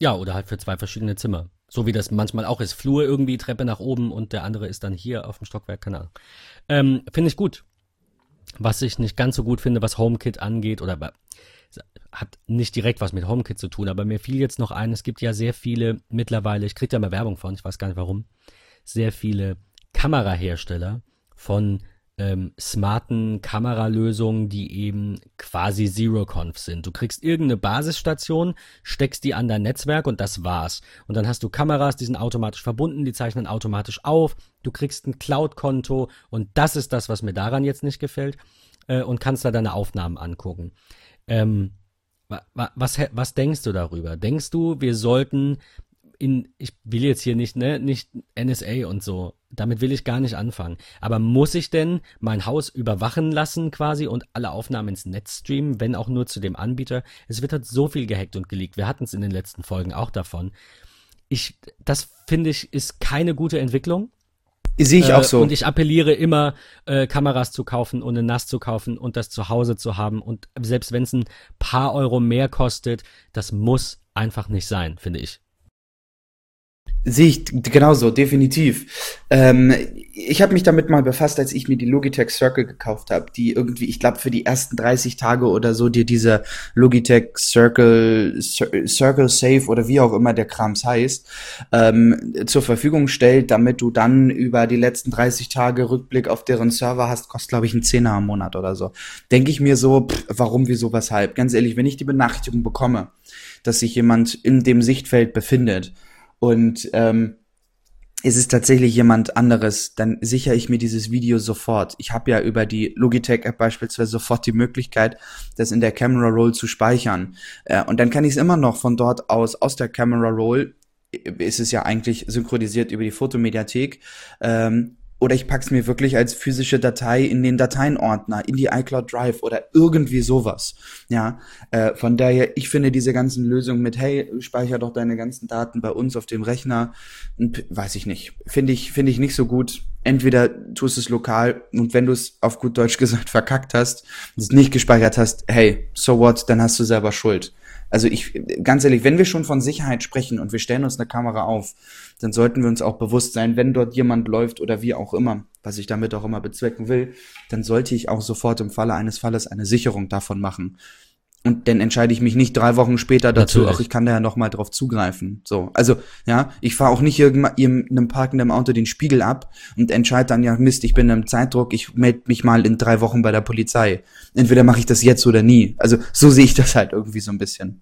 Ja, oder halt für zwei verschiedene Zimmer. So wie das manchmal auch ist. Flur irgendwie, Treppe nach oben und der andere ist dann hier auf dem Stockwerk, keine Ahnung. Ähm, Finde ich gut. Was ich nicht ganz so gut finde, was HomeKit angeht, oder hat nicht direkt was mit HomeKit zu tun, aber mir fiel jetzt noch ein, es gibt ja sehr viele mittlerweile, ich kriege da mal Werbung von, ich weiß gar nicht warum, sehr viele Kamerahersteller von ähm, smarten Kameralösungen, die eben quasi Zero-Conf sind. Du kriegst irgendeine Basisstation, steckst die an dein Netzwerk und das war's. Und dann hast du Kameras, die sind automatisch verbunden, die zeichnen automatisch auf. Du kriegst ein Cloud-Konto und das ist das, was mir daran jetzt nicht gefällt äh, und kannst da deine Aufnahmen angucken. Ähm, was, was denkst du darüber? Denkst du, wir sollten in, ich will jetzt hier nicht, ne, nicht NSA und so. Damit will ich gar nicht anfangen. Aber muss ich denn mein Haus überwachen lassen quasi und alle Aufnahmen ins Netz streamen, wenn auch nur zu dem Anbieter? Es wird halt so viel gehackt und geleakt. Wir hatten es in den letzten Folgen auch davon. Ich, das finde ich, ist keine gute Entwicklung. Sehe ich auch so. Und ich appelliere immer, äh, Kameras zu kaufen und eine NAS zu kaufen und das zu Hause zu haben. Und selbst wenn es ein paar Euro mehr kostet, das muss einfach nicht sein, finde ich. Sehe ich genauso, definitiv. Ähm, ich habe mich damit mal befasst, als ich mir die Logitech Circle gekauft habe, die irgendwie, ich glaube, für die ersten 30 Tage oder so dir diese Logitech Circle, Circle Safe oder wie auch immer der Krams heißt, ähm, zur Verfügung stellt, damit du dann über die letzten 30 Tage Rückblick auf deren Server hast, kostet, glaube ich, ein Zehner am Monat oder so. Denke ich mir so, pff, warum, wieso, weshalb? Ganz ehrlich, wenn ich die Benachrichtigung bekomme, dass sich jemand in dem Sichtfeld befindet, und ähm, ist es tatsächlich jemand anderes, dann sichere ich mir dieses Video sofort. Ich habe ja über die Logitech-App beispielsweise sofort die Möglichkeit, das in der Camera Roll zu speichern. Äh, und dann kann ich es immer noch von dort aus, aus der Camera Roll, ist es ja eigentlich synchronisiert über die Fotomediathek, ähm, oder ich pack's mir wirklich als physische Datei in den Dateienordner, in die iCloud Drive oder irgendwie sowas. Ja, äh, von daher, ich finde diese ganzen Lösungen mit, hey, speicher doch deine ganzen Daten bei uns auf dem Rechner, weiß ich nicht. Finde ich, finde ich nicht so gut. Entweder tust es lokal und wenn du es auf gut Deutsch gesagt <laughs> verkackt hast, es nicht gespeichert hast, hey, so what, dann hast du selber Schuld. Also ich, ganz ehrlich, wenn wir schon von Sicherheit sprechen und wir stellen uns eine Kamera auf, dann sollten wir uns auch bewusst sein, wenn dort jemand läuft oder wie auch immer, was ich damit auch immer bezwecken will, dann sollte ich auch sofort im Falle eines Falles eine Sicherung davon machen. Und dann entscheide ich mich nicht drei Wochen später dazu, Natürlich. ach, ich kann da ja noch mal drauf zugreifen. So, also ja, ich fahre auch nicht irgendeinem parkenden Auto den Spiegel ab und entscheide dann ja Mist, ich bin im Zeitdruck, ich melde mich mal in drei Wochen bei der Polizei. Entweder mache ich das jetzt oder nie. Also so sehe ich das halt irgendwie so ein bisschen.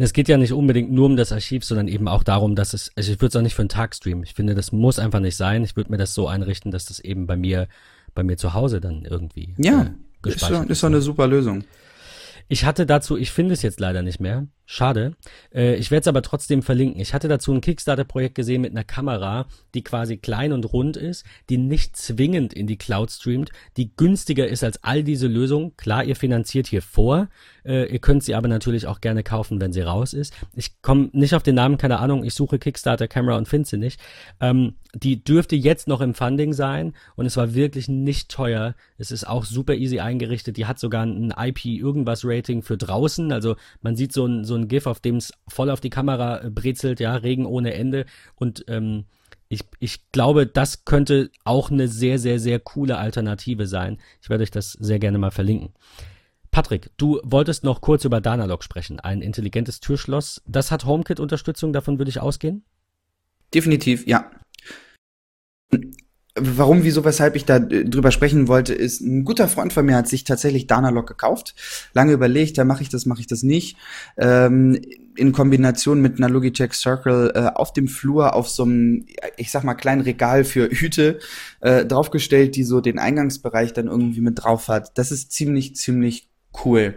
Es geht ja nicht unbedingt nur um das Archiv, sondern eben auch darum, dass es, also ich würde es auch nicht für einen Tag streamen. Ich finde, das muss einfach nicht sein. Ich würde mir das so einrichten, dass das eben bei mir, bei mir zu Hause dann irgendwie ja, äh, ist. Ja, ist doch eine super Lösung. Ich hatte dazu, ich finde es jetzt leider nicht mehr. Schade. Äh, ich werde es aber trotzdem verlinken. Ich hatte dazu ein Kickstarter-Projekt gesehen mit einer Kamera, die quasi klein und rund ist, die nicht zwingend in die Cloud streamt, die günstiger ist als all diese Lösungen. Klar, ihr finanziert hier vor. Äh, ihr könnt sie aber natürlich auch gerne kaufen, wenn sie raus ist. Ich komme nicht auf den Namen, keine Ahnung. Ich suche Kickstarter-Kamera und finde sie nicht. Ähm, die dürfte jetzt noch im Funding sein und es war wirklich nicht teuer. Es ist auch super easy eingerichtet. Die hat sogar ein IP-Irgendwas-Rating für draußen. Also man sieht so ein, so ein GIF, auf dem es voll auf die Kamera äh, brezelt, ja, Regen ohne Ende. Und ähm, ich, ich glaube, das könnte auch eine sehr, sehr, sehr coole Alternative sein. Ich werde euch das sehr gerne mal verlinken. Patrick, du wolltest noch kurz über Danalog sprechen, ein intelligentes Türschloss. Das hat HomeKit-Unterstützung, davon würde ich ausgehen? Definitiv, ja. Warum, wieso, weshalb ich da äh, drüber sprechen wollte, ist, ein guter Freund von mir hat sich tatsächlich Danalog gekauft. Lange überlegt, ja, mache ich das, mache ich das nicht. Ähm, in Kombination mit einer Logitech Circle äh, auf dem Flur auf so einem, ich sag mal, kleinen Regal für Hüte äh, draufgestellt, die so den Eingangsbereich dann irgendwie mit drauf hat. Das ist ziemlich, ziemlich cool.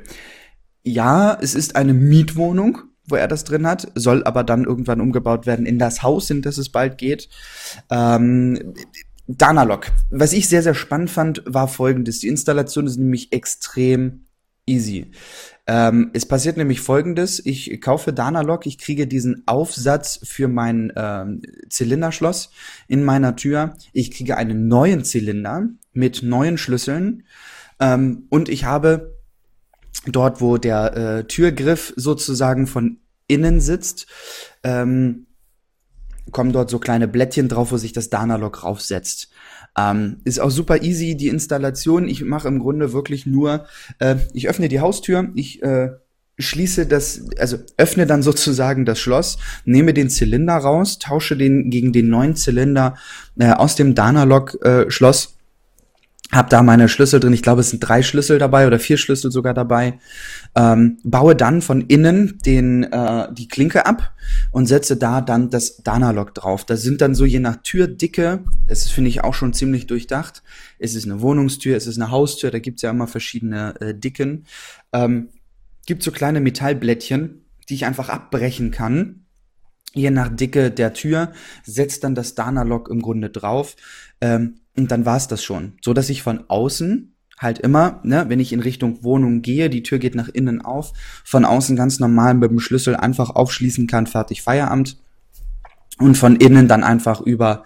Ja, es ist eine Mietwohnung, wo er das drin hat, soll aber dann irgendwann umgebaut werden in das Haus, in das es bald geht. Ähm, Danalog. Was ich sehr, sehr spannend fand, war folgendes. Die Installation ist nämlich extrem easy. Ähm, es passiert nämlich folgendes. Ich kaufe Danalog, ich kriege diesen Aufsatz für mein ähm, Zylinderschloss in meiner Tür. Ich kriege einen neuen Zylinder mit neuen Schlüsseln. Ähm, und ich habe dort, wo der äh, Türgriff sozusagen von innen sitzt, ähm, kommen dort so kleine Blättchen drauf, wo sich das Danalog raufsetzt. Ähm, ist auch super easy, die Installation. Ich mache im Grunde wirklich nur, äh, ich öffne die Haustür, ich äh, schließe das, also öffne dann sozusagen das Schloss, nehme den Zylinder raus, tausche den gegen den neuen Zylinder äh, aus dem Danalog-Schloss hab da meine Schlüssel drin. Ich glaube, es sind drei Schlüssel dabei oder vier Schlüssel sogar dabei. Ähm, baue dann von innen den äh, die Klinke ab und setze da dann das Dana-Lock drauf. Da sind dann so je nach Türdicke, das finde ich auch schon ziemlich durchdacht. Es ist eine Wohnungstür, es ist eine Haustür, da gibt's ja immer verschiedene äh, Dicken. Ähm, gibt so kleine Metallblättchen, die ich einfach abbrechen kann je nach Dicke der Tür, setzt dann das Dana-Lock im Grunde drauf. Ähm, und dann war's das schon. So dass ich von außen halt immer, ne, wenn ich in Richtung Wohnung gehe, die Tür geht nach innen auf, von außen ganz normal mit dem Schlüssel einfach aufschließen kann, fertig Feierabend. Und von innen dann einfach über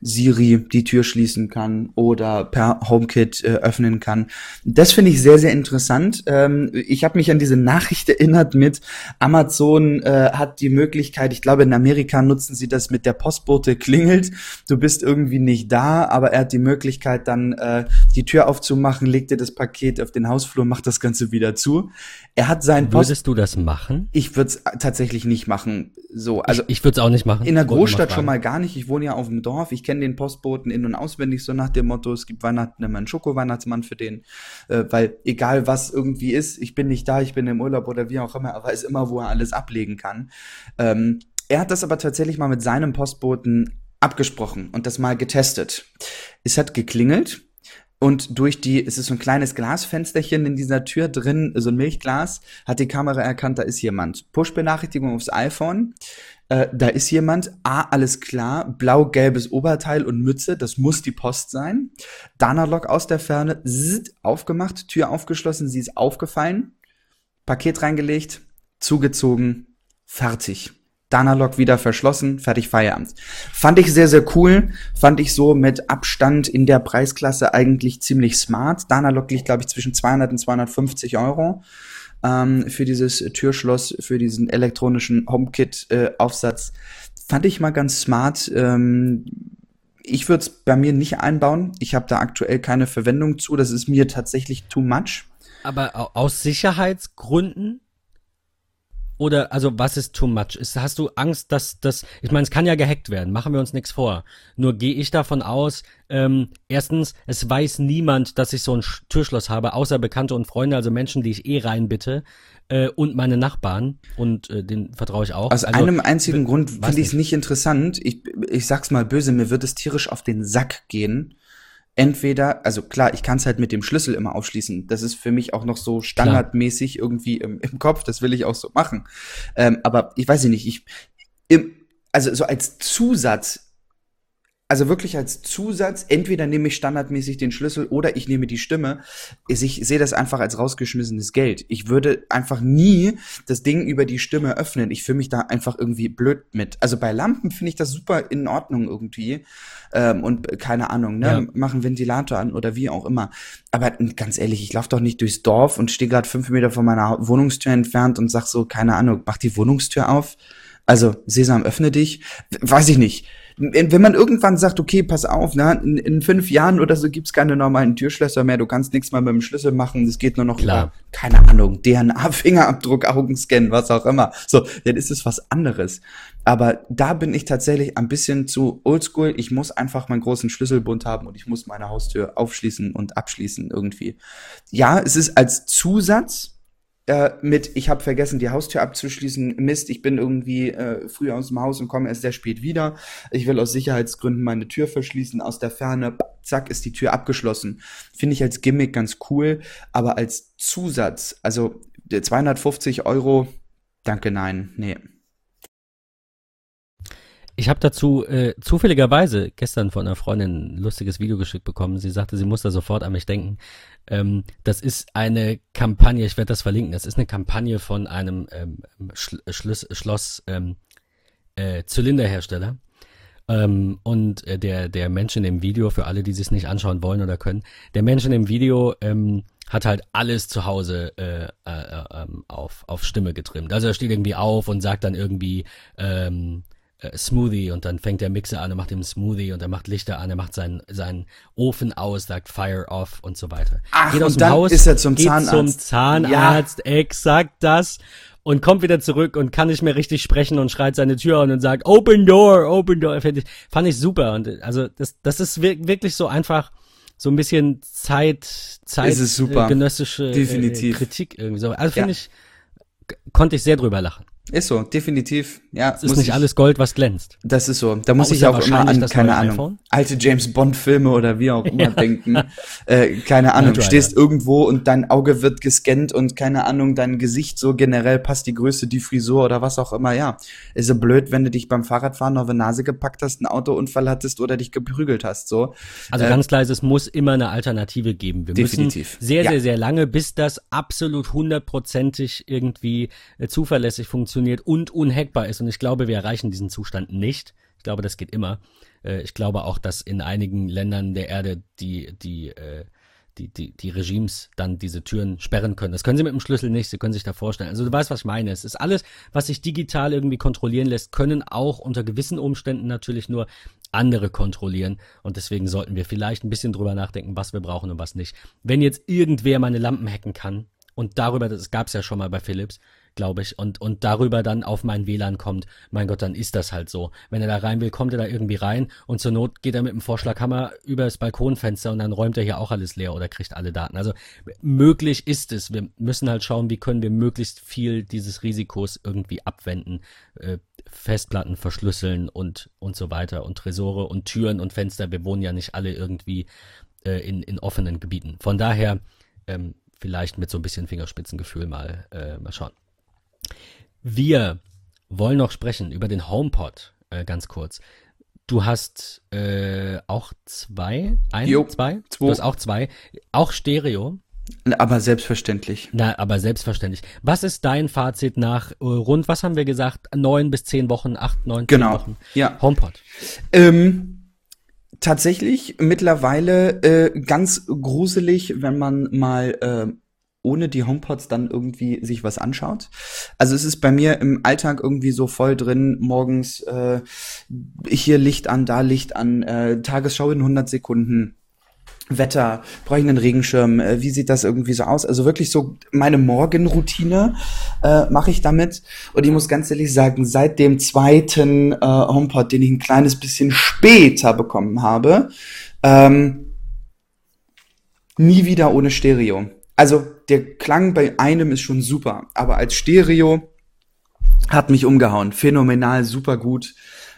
Siri die Tür schließen kann oder per HomeKit äh, öffnen kann. Das finde ich sehr, sehr interessant. Ähm, ich habe mich an diese Nachricht <laughs> erinnert mit Amazon äh, hat die Möglichkeit, ich glaube in Amerika nutzen sie das mit der Postbote klingelt, du bist irgendwie nicht da, aber er hat die Möglichkeit dann äh, die Tür aufzumachen, legt dir das Paket auf den Hausflur, macht das Ganze wieder zu. Er hat sein Post Würdest du das machen? Ich würde es tatsächlich nicht machen. So, also ich, ich würde es auch nicht machen. In der Großstadt schon mal gar nicht. Ich wohne ja auf dem Dorf. Ich kenne den Postboten in- und auswendig, so nach dem Motto, es gibt Weihnachten immer einen Schoko-Weihnachtsmann für den, äh, weil egal was irgendwie ist, ich bin nicht da, ich bin im Urlaub oder wie auch immer, er weiß immer, wo er alles ablegen kann. Ähm, er hat das aber tatsächlich mal mit seinem Postboten abgesprochen und das mal getestet. Es hat geklingelt und durch die, es ist so ein kleines Glasfensterchen in dieser Tür drin, so ein Milchglas, hat die Kamera erkannt, da ist jemand. Push-Benachrichtigung aufs iPhone äh, da ist jemand, A, alles klar, blau-gelbes Oberteil und Mütze, das muss die Post sein. Dana-Log aus der Ferne, zzz, aufgemacht, Tür aufgeschlossen, sie ist aufgefallen, Paket reingelegt, zugezogen, fertig. Dana-Log wieder verschlossen, fertig Feierabend. Fand ich sehr, sehr cool. Fand ich so mit Abstand in der Preisklasse eigentlich ziemlich smart. Dana-Log liegt, glaube ich, zwischen 200 und 250 Euro ähm, für dieses Türschloss, für diesen elektronischen HomeKit-Aufsatz. Äh, Fand ich mal ganz smart. Ähm, ich würde es bei mir nicht einbauen. Ich habe da aktuell keine Verwendung zu. Das ist mir tatsächlich too much. Aber aus Sicherheitsgründen? Oder, also, was ist too much? Ist, hast du Angst, dass das, ich meine, es kann ja gehackt werden, machen wir uns nichts vor. Nur gehe ich davon aus, ähm, erstens, es weiß niemand, dass ich so ein Türschloss habe, außer Bekannte und Freunde, also Menschen, die ich eh reinbitte, äh, und meine Nachbarn, und äh, den vertraue ich auch. Aus also, einem einzigen Grund finde ich es nicht interessant. Ich, ich sag's mal böse, mir wird es tierisch auf den Sack gehen, entweder, also klar, ich kann es halt mit dem Schlüssel immer aufschließen. Das ist für mich auch noch so standardmäßig klar. irgendwie im, im, Kopf. Das will ich auch so machen. Ähm, aber ich weiß nicht, ich, im, also so als Zusatz also wirklich als Zusatz, entweder nehme ich standardmäßig den Schlüssel oder ich nehme die Stimme. Ich, sehe das einfach als rausgeschmissenes Geld. Ich würde einfach nie das Ding über die Stimme öffnen. Ich fühle mich da einfach irgendwie blöd mit. Also bei Lampen finde ich das super in Ordnung irgendwie. Ähm, und keine Ahnung, ne, ja. machen Ventilator an oder wie auch immer. Aber ganz ehrlich, ich laufe doch nicht durchs Dorf und stehe gerade fünf Meter von meiner Wohnungstür entfernt und sag so, keine Ahnung, mach die Wohnungstür auf. Also, Sesam, öffne dich. Weiß ich nicht wenn man irgendwann sagt, okay, pass auf, ne, in, in fünf Jahren oder so gibt's keine normalen Türschlösser mehr, du kannst nichts mehr mit dem Schlüssel machen, das geht nur noch Klar. über, keine Ahnung, DNA, Fingerabdruck, Augenscan, was auch immer. So, dann ist es was anderes. Aber da bin ich tatsächlich ein bisschen zu oldschool. Ich muss einfach meinen großen Schlüsselbund haben und ich muss meine Haustür aufschließen und abschließen irgendwie. Ja, es ist als Zusatz, äh, mit, ich habe vergessen, die Haustür abzuschließen, Mist, ich bin irgendwie äh, früh aus dem Haus und komme erst sehr spät wieder. Ich will aus Sicherheitsgründen meine Tür verschließen aus der Ferne. Zack, ist die Tür abgeschlossen. Finde ich als Gimmick ganz cool, aber als Zusatz, also 250 Euro, danke, nein, nee. Ich habe dazu äh, zufälligerweise gestern von einer Freundin ein lustiges Video geschickt bekommen. Sie sagte, sie muss da sofort an mich denken. Ähm, das ist eine Kampagne, ich werde das verlinken, das ist eine Kampagne von einem ähm, Schl Schluss, Schloss ähm, äh, Zylinderhersteller. Ähm, und äh, der, der Mensch in dem Video, für alle, die sich nicht anschauen wollen oder können, der Mensch in dem Video ähm, hat halt alles zu Hause äh, äh, ähm, auf, auf Stimme getrimmt. Also er steht irgendwie auf und sagt dann irgendwie, ähm, äh, Smoothie und dann fängt der Mixer an, er macht ihm Smoothie und er macht Lichter an, er macht seinen, seinen Ofen aus, sagt Fire off und so weiter. Ach, geht aus und dem dann Haus, ist er zum geht Zahnarzt. zum Zahnarzt, ja. exakt das und kommt wieder zurück und kann nicht mehr richtig sprechen und schreit seine Tür an und sagt Open Door, Open Door. Fand ich, fand ich super und also das, das ist wirklich so einfach so ein bisschen Zeit, Zeit Es ist super. Äh. Äh, Kritik irgendwie so. Also finde Ja. ich, konnte ich sehr drüber lachen. Ist so, definitiv. Ja, Es ist nicht ich, alles Gold, was glänzt. Das ist so. Da muss Außer ich auch immer an, keine Ahnung, iPhone. alte James Bond Filme oder wie auch <laughs> immer Ja. denken. Äh, keine Ahnung, Rider. stehst irgendwo und dein Auge wird gescannt und keine Ahnung, dein Gesicht so generell passt die Größe, die Frisur oder was auch immer. Ja, ist ja blöd, wenn du dich beim Fahrradfahren auf die Nase gepackt hast, einen Autounfall hattest oder dich geprügelt hast. So. Also Äh, ganz klar, ist, es muss immer eine Alternative geben. Wir Definitiv. müssen sehr, Ja. sehr, sehr lange, bis das absolut hundertprozentig irgendwie äh, zuverlässig funktioniert und unhackbar ist. Und ich glaube, wir erreichen diesen Zustand nicht. Ich glaube, das geht immer. Äh, ich glaube auch, dass in einigen Ländern der Erde die, die, äh, die, die, die Regimes dann diese Türen sperren können. Das können sie mit dem Schlüssel nicht, sie können sich da vorstellen. Also du weißt, was ich meine. Es ist alles, was sich digital irgendwie kontrollieren lässt, können auch unter gewissen Umständen natürlich nur andere kontrollieren. Und deswegen sollten wir vielleicht ein bisschen drüber nachdenken, was wir brauchen und was nicht. Wenn jetzt irgendwer meine Lampen hacken kann, und darüber, das gab's ja schon mal bei Philips, glaube ich, und, und darüber dann auf mein WLAN kommt, mein Gott, dann ist das halt so. Wenn er da rein will, kommt er da irgendwie rein und zur Not geht er mit dem Vorschlaghammer über das Balkonfenster und dann räumt er hier auch alles leer oder kriegt alle Daten. Also möglich ist es. Wir müssen halt schauen, wie können wir möglichst viel dieses Risikos irgendwie abwenden. Äh, Festplatten verschlüsseln und, und so weiter und Tresore und Türen und Fenster. Wir wohnen ja nicht alle irgendwie äh, in, in offenen Gebieten. Von daher ähm, vielleicht mit so ein bisschen Fingerspitzengefühl mal, äh, mal schauen. Wir wollen noch sprechen über den HomePod, äh, ganz kurz. Du hast äh, auch zwei, ein, Jo, zwei? zwei. Du hast auch zwei, auch Stereo. aber selbstverständlich. Na, aber selbstverständlich. Was ist dein Fazit nach äh, rund, was haben wir gesagt, neun bis zehn Wochen, acht, neun, Genau. Wochen? Ja. HomePod. Ähm, tatsächlich mittlerweile äh, ganz gruselig, wenn man mal äh, ohne die HomePods dann irgendwie sich was anschaut. Also es ist bei mir im Alltag irgendwie so voll drin, morgens äh, hier Licht an, da Licht an, äh, Tagesschau in 100 Sekunden. Wetter, brauche ich einen Regenschirm, äh, wie sieht das irgendwie so aus? Also wirklich so meine Morgenroutine äh, mache ich damit. Und ich muss ganz ehrlich sagen, seit dem zweiten äh, HomePod, den ich ein kleines bisschen später bekommen habe, ähm, nie wieder ohne Stereo. Also der Klang bei einem ist schon super, aber als Stereo hat mich umgehauen. Phänomenal, super gut.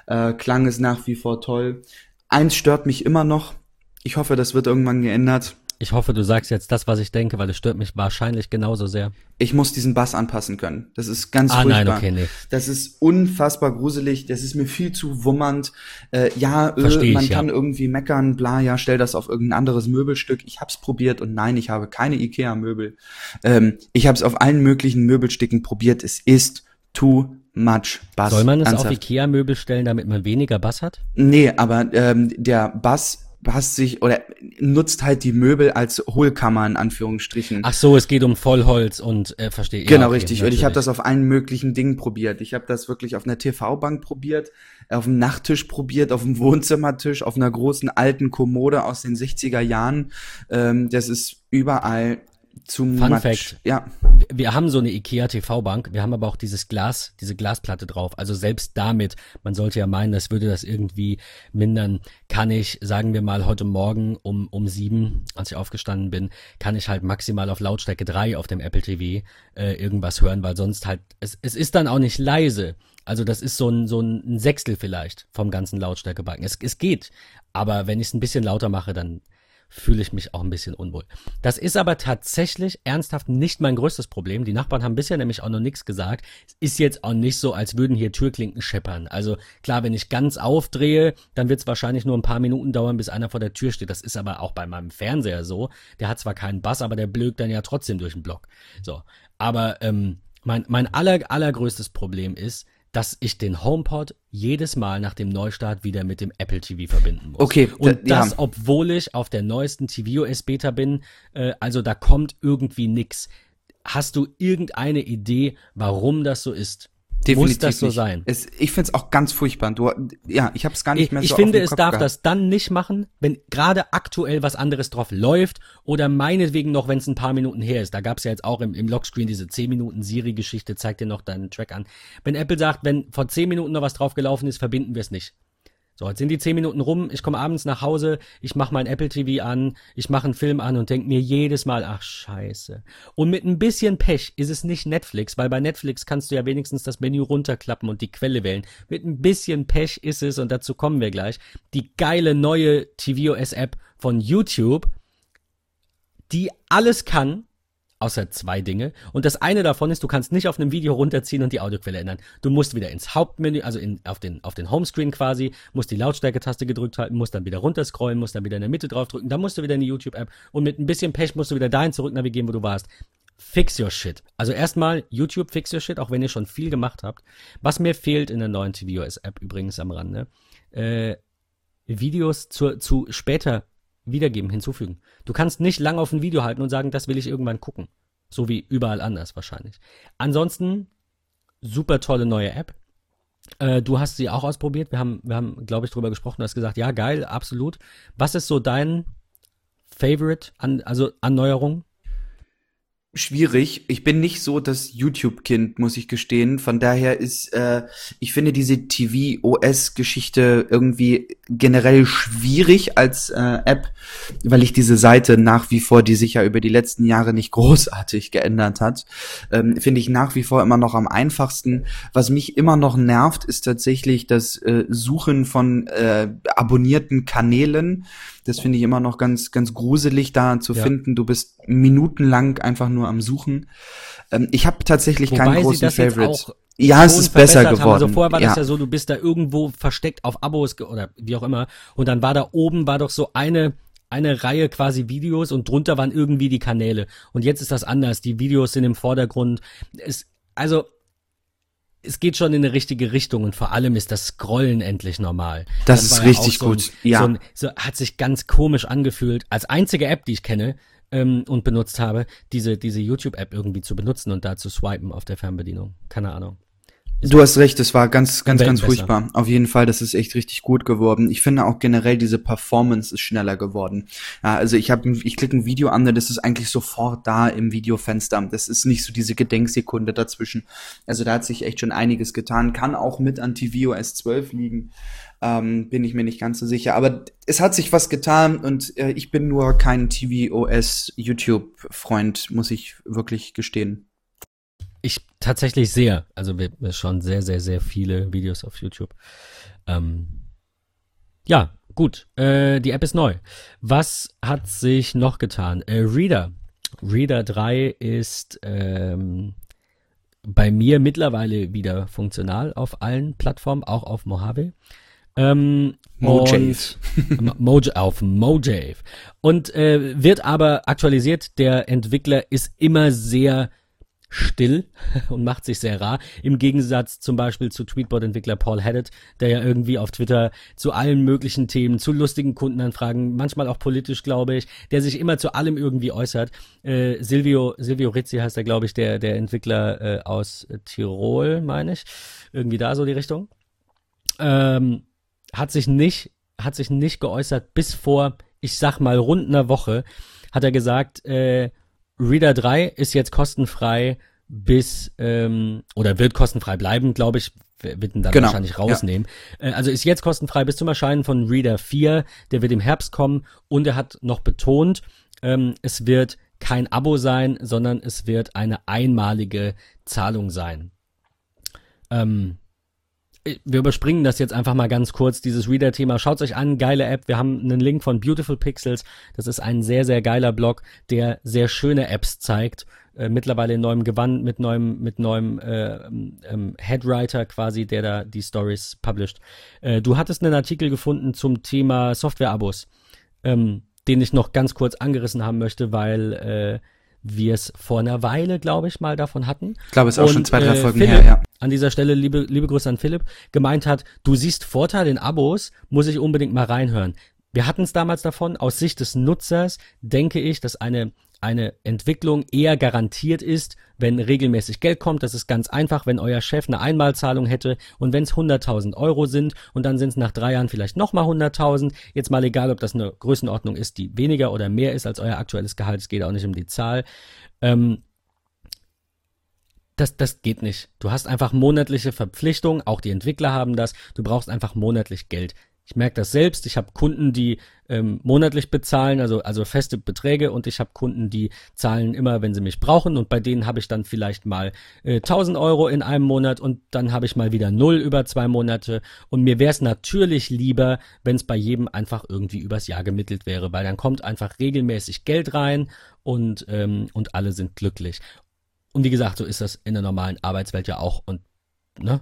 Äh, Klang ist nach wie vor toll. Eins stört mich immer noch. Ich hoffe, das wird irgendwann geändert. Ich hoffe, du sagst jetzt das, was ich denke, weil es stört mich wahrscheinlich genauso sehr. Ich muss diesen Bass anpassen können. Das ist ganz Ah, furchtbar. nein, okay, nee. Das ist unfassbar gruselig. Das ist mir viel zu wummernd. Äh, ja, äh, Versteh man ich, ja. kann irgendwie meckern, bla, ja, stell das auf irgendein anderes Möbelstück. Ich hab's probiert und nein, ich habe keine Ikea-Möbel. Ähm, ich habe es auf allen möglichen Möbelstücken probiert. Es ist too much Bass. Soll man es auf Ernsthaft. Ikea-Möbel stellen, damit man weniger Bass hat? Nee, aber ähm, der Bass passt sich oder nutzt halt die Möbel als Hohlkammer in Anführungsstrichen. Ach so, es geht um Vollholz und äh, verstehe. Genau, ja, okay, richtig. Und ich habe natürlich. das auf allen möglichen Dingen probiert. Ich habe das wirklich auf einer TV-Bank probiert, auf dem Nachttisch probiert, auf dem Wohnzimmertisch, auf einer großen alten Kommode aus den 60er Jahren. Ähm, das ist überall zu Fun much. Fact. Ja, wir haben so eine Ikea TV-Bank, wir haben aber auch dieses Glas, diese Glasplatte drauf. Also selbst damit, man sollte ja meinen, das würde das irgendwie mindern, kann ich, sagen wir mal, heute Morgen um, um sieben, als ich aufgestanden bin, kann ich halt maximal auf Lautstärke drei auf dem Apple TV äh, irgendwas hören, weil sonst halt, es, es ist dann auch nicht leise. Also das ist so ein, so ein Sechstel vielleicht vom ganzen Lautstärkebalken. Es, es geht. Aber wenn ich es ein bisschen lauter mache, dann fühle ich mich auch ein bisschen unwohl. Das ist aber tatsächlich ernsthaft nicht mein größtes Problem. Die Nachbarn haben bisher nämlich auch noch nichts gesagt. Es ist jetzt auch nicht so, als würden hier Türklinken scheppern. Also klar, wenn ich ganz aufdrehe, dann wird es wahrscheinlich nur ein paar Minuten dauern, bis einer vor der Tür steht. Das ist aber auch bei meinem Fernseher so. Der hat zwar keinen Bass, aber der blökt dann ja trotzdem durch den Block. So, aber ähm, mein, mein aller, allergrößtes Problem ist, dass ich den HomePod jedes Mal nach dem Neustart wieder mit dem Apple TV verbinden muss. Okay, Und da- ja. das, obwohl ich auf der neuesten tvOS Beta bin, äh, also da kommt irgendwie nix. Hast du irgendeine Idee, warum das so ist? Muss das so nicht. sein? Es, ich find's auch ganz furchtbar. Du, ja, ich habe es gar nicht Ich, mehr ich so finde, auf dem es Kopf darf gehabt. das dann nicht machen, wenn gerade aktuell was anderes drauf läuft oder meinetwegen noch, wenn es ein paar Minuten her ist. Da gab es ja jetzt auch im, im Lockscreen diese 10 Minuten Siri-Geschichte, zeigt dir noch deinen Track an. Wenn Apple sagt, wenn vor 10 Minuten noch was drauf gelaufen ist, verbinden wir es nicht. So, jetzt sind die zehn Minuten rum, ich komme abends nach Hause, ich mache mein Apple TV an, ich mache einen Film an und denk mir jedes Mal, ach scheiße. Und mit ein bisschen Pech ist es nicht Netflix, weil bei Netflix kannst du ja wenigstens das Menü runterklappen und die Quelle wählen. Mit ein bisschen Pech ist es, und dazu kommen wir gleich, die geile neue tvOS-App von YouTube, die alles kann, außer zwei Dinge. Und das eine davon ist, du kannst nicht auf einem Video runterziehen und die Audioquelle ändern. Du musst wieder ins Hauptmenü, also in, auf, den, auf den Homescreen quasi, musst die Lautstärke-Taste gedrückt halten, musst dann wieder runterscrollen, musst dann wieder in der Mitte draufdrücken, dann musst du wieder in die YouTube-App und mit ein bisschen Pech musst du wieder dahin zurück navigieren, wo du warst. Fix your shit. Also erstmal YouTube fix your shit, auch wenn ihr schon viel gemacht habt. Was mir fehlt in der neuen tvOS-App übrigens am Rande, äh, Videos zu, zu später wiedergeben, hinzufügen. Du kannst nicht lang auf ein Video halten und sagen, das will ich irgendwann gucken. So wie überall anders wahrscheinlich. Ansonsten, super tolle neue App. Äh, du hast sie auch ausprobiert. Wir haben, wir haben, glaube ich, drüber gesprochen. Du hast gesagt, ja, geil, absolut. Was ist so dein Favorite, an, also Anneuerung? Schwierig. Ich bin nicht so das YouTube-Kind, muss ich gestehen. Von daher ist, äh, ich finde diese TV-OS-Geschichte irgendwie generell schwierig als äh, App, weil ich diese Seite nach wie vor, die sich ja über die letzten Jahre nicht <laughs> großartig geändert hat, ähm, finde ich nach wie vor immer noch am einfachsten. Was mich immer noch nervt, ist tatsächlich das äh, Suchen von äh, abonnierten Kanälen das finde ich immer noch ganz, ganz gruselig da zu ja. finden. Du bist minutenlang einfach nur am Suchen. Ähm, ich habe tatsächlich Wobei keinen großen Favorite. Ja, es ist besser geworden. Haben. Also vorher war ja. das ja so, du bist da irgendwo versteckt auf Abos oder wie auch immer. Und dann war da oben war doch so eine eine Reihe quasi Videos und drunter waren irgendwie die Kanäle. Und jetzt ist das anders. Die Videos sind im Vordergrund. Es, also es geht schon in eine richtige Richtung und vor allem ist das Scrollen endlich normal. Das ist richtig so gut. Ein, ja. So, ein, so hat sich ganz komisch angefühlt. Als einzige App, die ich kenne ähm, und benutzt habe, diese diese YouTube-App irgendwie zu benutzen und da zu swipen auf der Fernbedienung. Keine Ahnung. Du hast recht, es war ganz, ganz, ganz furchtbar. Auf jeden Fall, das ist echt richtig gut geworden. Ich finde auch generell diese Performance ist schneller geworden. Ja, also ich habe, ich klicke ein Video an, das ist eigentlich sofort da im Videofenster. Das ist nicht so diese Gedenksekunde dazwischen. Also da hat sich echt schon einiges getan. Kann auch mit an tvOS 12 liegen. Ähm, bin ich mir nicht ganz so sicher. Aber es hat sich was getan und äh, ich bin nur kein tvOS YouTube-Freund, muss ich wirklich gestehen. Ich tatsächlich sehr. Also schauen sehr, sehr, sehr viele Videos auf YouTube. Ähm, ja, gut. Äh, die App ist neu. Was hat sich noch getan? Äh, Reader. Reader 3 ist ähm, bei mir mittlerweile wieder funktional auf allen Plattformen, auch auf Mojave. Ähm, Mojave. <laughs> Moj auf Mojave. Und äh, wird aber aktualisiert. Der Entwickler ist immer sehr still <laughs> und macht sich sehr rar. Im Gegensatz zum Beispiel zu Tweetbot-Entwickler Paul Haddett, der ja irgendwie auf Twitter zu allen möglichen Themen, zu lustigen Kundenanfragen, manchmal auch politisch, glaube ich, der sich immer zu allem irgendwie äußert. Äh, Silvio, Silvio Rizzi heißt er, glaube ich, der, der Entwickler äh, aus Tirol, meine ich. Irgendwie da so die Richtung. Ähm, hat sich nicht, hat sich nicht geäußert bis vor, ich sag mal, rund einer Woche, hat er gesagt, äh, Reader 3 ist jetzt kostenfrei bis ähm, oder wird kostenfrei bleiben, glaube ich, wird ihn dann genau. wahrscheinlich rausnehmen. Ja. Äh, also ist jetzt kostenfrei bis zum Erscheinen von Reader 4, der wird im Herbst kommen und er hat noch betont, ähm, es wird kein Abo sein, sondern es wird eine einmalige Zahlung sein. Ähm, wir überspringen das jetzt einfach mal ganz kurz, dieses Reader-Thema. Schaut euch an, geile App. Wir haben einen Link von Beautiful Pixels. Das ist ein sehr, sehr geiler Blog, der sehr schöne Apps zeigt. Äh, mittlerweile in neuem Gewand, mit neuem, mit neuem äh, ähm, Headwriter quasi, der da die Stories published. Äh, du hattest einen Artikel gefunden zum Thema Software-Abos, ähm, den ich noch ganz kurz angerissen haben möchte, weil äh, wir es vor einer Weile, glaube ich, mal davon hatten. Ich glaube, es ist auch schon zwei, drei äh, Folgen Philipp, her, ja. An dieser Stelle liebe, liebe Grüße an Philipp, gemeint hat, du siehst Vorteile in Abos, muss ich unbedingt mal reinhören. Wir hatten es damals davon, aus Sicht des Nutzers denke ich, dass eine eine Entwicklung eher garantiert ist, wenn regelmäßig Geld kommt. Das ist ganz einfach, wenn euer Chef eine Einmalzahlung hätte und wenn es 100.000 Euro sind und dann sind es nach drei Jahren vielleicht nochmal 100.000. Jetzt mal egal, ob das eine Größenordnung ist, die weniger oder mehr ist als euer aktuelles Gehalt. Es geht auch nicht um die Zahl. Ähm, das, das geht nicht. Du hast einfach monatliche Verpflichtungen, auch die Entwickler haben das. Du brauchst einfach monatlich Geld. Ich merke das selbst. Ich habe Kunden, die ähm, monatlich bezahlen, also, also feste Beträge. Und ich habe Kunden, die zahlen immer, wenn sie mich brauchen. Und bei denen habe ich dann vielleicht mal äh, 1000 Euro in einem Monat. Und dann habe ich mal wieder null über zwei Monate. Und mir wäre es natürlich lieber, wenn es bei jedem einfach irgendwie übers Jahr gemittelt wäre, weil dann kommt einfach regelmäßig Geld rein und, ähm, und alle sind glücklich. Und wie gesagt, so ist das in der normalen Arbeitswelt ja auch. Und ne,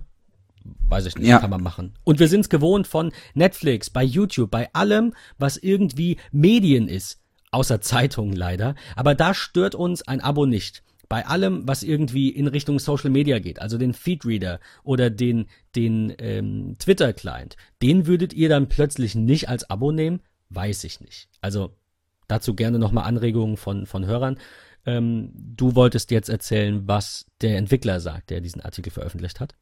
weiß ich nicht, ja. kann man machen. Und wir sind es gewohnt von Netflix, bei YouTube, bei allem, was irgendwie Medien ist. Außer Zeitungen leider. Aber da stört uns ein Abo nicht. Bei allem, was irgendwie in Richtung Social Media geht, also den Feedreader oder den, den ähm, Twitter-Client, den würdet ihr dann plötzlich nicht als Abo nehmen? Weiß ich nicht. Also dazu gerne nochmal Anregungen von, von Hörern. Ähm, du wolltest jetzt erzählen, was der Entwickler sagt, der diesen Artikel veröffentlicht hat.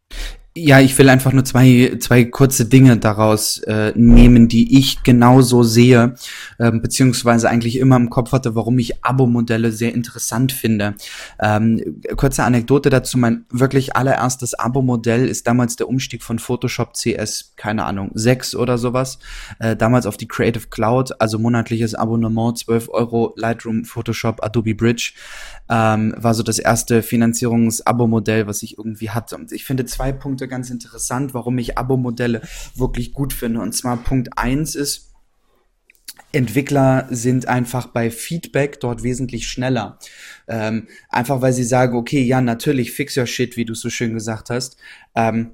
Ja, ich will einfach nur zwei, zwei kurze Dinge daraus äh, nehmen, die ich genauso sehe, äh, beziehungsweise eigentlich immer im Kopf hatte, warum ich Abo-Modelle sehr interessant finde. Ähm, kurze Anekdote dazu, mein wirklich allererstes Abo-Modell ist damals der Umstieg von Photoshop CS, keine Ahnung, 6 oder sowas, äh, damals auf die Creative Cloud, also monatliches Abonnement, 12 Euro, Lightroom, Photoshop, Adobe Bridge ähm, war so das erste Finanzierungs-Abo-Modell, was ich irgendwie hatte. Und ich finde zwei Punkte ganz interessant, warum ich Abo-Modelle wirklich gut finde. Und zwar Punkt eins ist, Entwickler sind einfach bei Feedback dort wesentlich schneller. Ähm, einfach weil sie sagen, okay, ja, natürlich, fix your shit, wie du so schön gesagt hast. Ähm,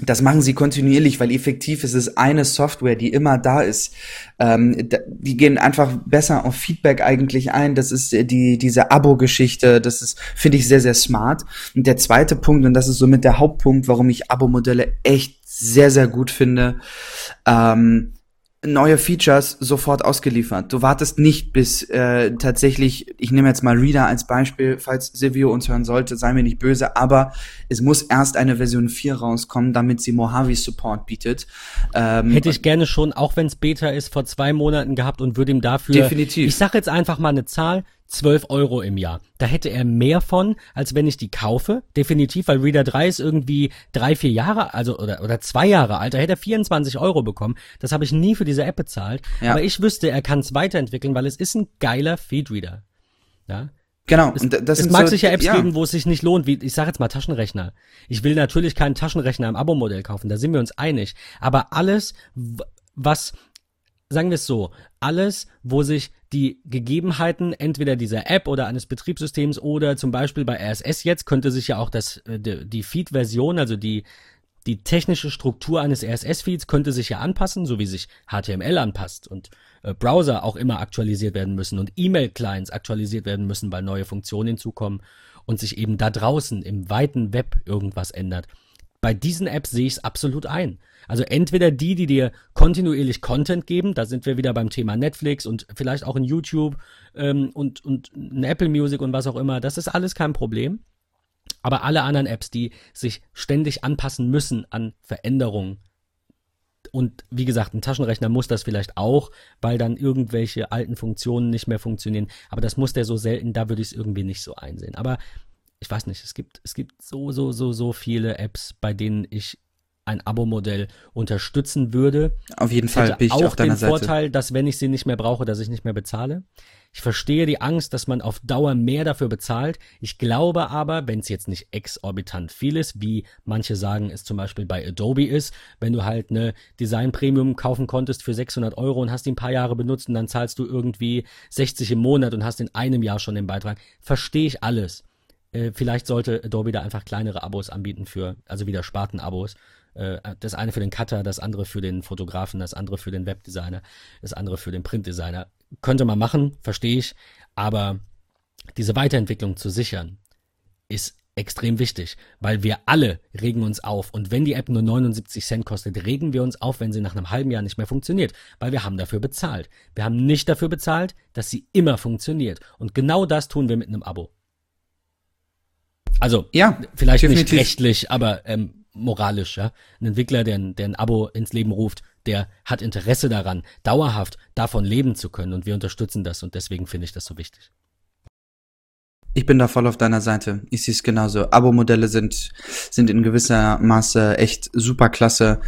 das machen sie kontinuierlich, weil effektiv ist es eine Software, die immer da ist. Ähm, die gehen einfach besser auf Feedback eigentlich ein. Das ist die diese Abo-Geschichte. Das ist finde ich sehr sehr smart. Und der zweite Punkt und das ist somit der Hauptpunkt, warum ich Abo-Modelle echt sehr sehr gut finde. Ähm, neue Features sofort ausgeliefert. Du wartest nicht bis äh, tatsächlich, ich nehme jetzt mal Reader als Beispiel, falls Silvio uns hören sollte, sei mir nicht böse, aber es muss erst eine Version 4 rauskommen, damit sie Mojave Support bietet. Ähm, Hätte ich gerne schon, auch wenn es Beta ist, vor zwei Monaten gehabt und würde ihm dafür, definitiv. ich sag jetzt einfach mal eine Zahl, 12 Euro im Jahr. Da hätte er mehr von, als wenn ich die kaufe. Definitiv, weil Reader 3 ist irgendwie drei, vier Jahre, also oder, oder zwei Jahre alt. Da hätte er 24 Euro bekommen. Das habe ich nie für diese App bezahlt. Ja. Aber ich wüsste, er kann es weiterentwickeln, weil es ist ein geiler Feedreader. Ja. Genau. Es, und das es mag so, sicher Apps ja. geben, wo es sich nicht lohnt, wie ich sage jetzt mal Taschenrechner. Ich will natürlich keinen Taschenrechner im Abo-Modell kaufen, da sind wir uns einig. Aber alles, was sagen wir es so, alles, wo sich die Gegebenheiten entweder dieser App oder eines Betriebssystems oder zum Beispiel bei RSS jetzt könnte sich ja auch das, äh, die Feed-Version, also die, die technische Struktur eines RSS-Feeds könnte sich ja anpassen, so wie sich HTML anpasst und äh, Browser auch immer aktualisiert werden müssen und E-Mail-Clients aktualisiert werden müssen, weil neue Funktionen hinzukommen und sich eben da draußen im weiten Web irgendwas ändert. Bei diesen Apps sehe ich es absolut ein. Also entweder die, die dir kontinuierlich Content geben, da sind wir wieder beim Thema Netflix und vielleicht auch in YouTube ähm, und, und ein Apple Music und was auch immer, das ist alles kein Problem. Aber alle anderen Apps, die sich ständig anpassen müssen an Veränderungen, und wie gesagt, ein Taschenrechner muss das vielleicht auch, weil dann irgendwelche alten Funktionen nicht mehr funktionieren. Aber das muss der so selten, da würde ich es irgendwie nicht so einsehen. Aber ich weiß nicht, es gibt, es gibt so, so, so, so viele Apps, bei denen ich ein Abo-Modell unterstützen würde. Auf jeden Fall bin ich auch auf deiner den Seite. Vorteil, dass wenn ich sie nicht mehr brauche, dass ich nicht mehr bezahle. Ich verstehe die Angst, dass man auf Dauer mehr dafür bezahlt. Ich glaube aber, wenn es jetzt nicht exorbitant viel ist, wie manche sagen, es zum Beispiel bei Adobe ist, wenn du halt eine Design Premium kaufen konntest für 600 Euro und hast die ein paar Jahre benutzt und dann zahlst du irgendwie 60 im Monat und hast in einem Jahr schon den Beitrag, verstehe ich alles. Äh, vielleicht sollte Adobe da einfach kleinere Abos anbieten für, also wieder Sparten-Abos das eine für den Cutter, das andere für den Fotografen, das andere für den Webdesigner, das andere für den Printdesigner. Könnte man machen, verstehe ich, aber diese Weiterentwicklung zu sichern, ist extrem wichtig, weil wir alle regen uns auf und wenn die App nur 79 Cent kostet, regen wir uns auf, wenn sie nach einem halben Jahr nicht mehr funktioniert, weil wir haben dafür bezahlt. Wir haben nicht dafür bezahlt, dass sie immer funktioniert und genau das tun wir mit einem Abo. Also, ja, vielleicht definitiv. nicht rechtlich, aber ähm, moralisch, ja. Ein Entwickler, der, der ein Abo ins Leben ruft, der hat Interesse daran, dauerhaft davon leben zu können und wir unterstützen das und deswegen finde ich das so wichtig. Ich bin da voll auf deiner Seite. Ich sehe es genauso. Abo-Modelle sind, sind in gewisser Maße echt super klasse.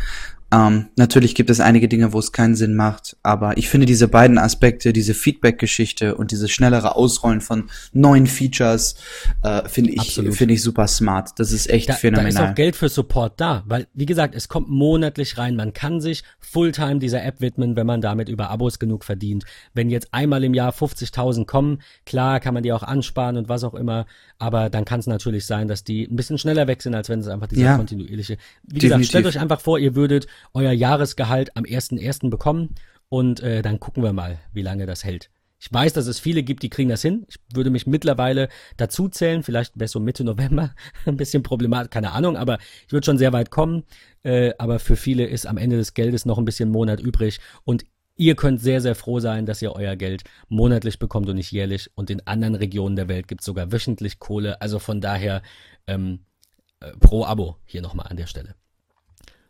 Ähm, natürlich gibt es einige Dinge, wo es keinen Sinn macht, aber ich finde diese beiden Aspekte, diese Feedback-Geschichte und dieses schnellere Ausrollen von neuen Features, äh, finde ich, finde ich super smart. Das ist echt da, phänomenal. Da ist auch Geld für Support da, weil, wie gesagt, es kommt monatlich rein. Man kann sich Fulltime dieser App widmen, wenn man damit über Abos genug verdient. Wenn jetzt einmal im Jahr 50.000 kommen, klar kann man die auch ansparen und was auch immer, aber dann kann es natürlich sein, dass die ein bisschen schneller weg sind, als wenn es einfach dieser ja, kontinuierliche. Wie definitiv. gesagt, stellt euch einfach vor, ihr würdet euer Jahresgehalt am 1.1. bekommen und äh, dann gucken wir mal, wie lange das hält. Ich weiß, dass es viele gibt, die kriegen das hin. Ich würde mich mittlerweile dazu zählen. Vielleicht wäre so Mitte November <laughs> ein bisschen problematisch, keine Ahnung, aber ich würde schon sehr weit kommen. Äh, aber für viele ist am Ende des Geldes noch ein bisschen Monat übrig. Und ihr könnt sehr, sehr froh sein, dass ihr euer Geld monatlich bekommt und nicht jährlich. Und in anderen Regionen der Welt gibt es sogar wöchentlich Kohle. Also von daher ähm, äh, pro Abo hier nochmal an der Stelle.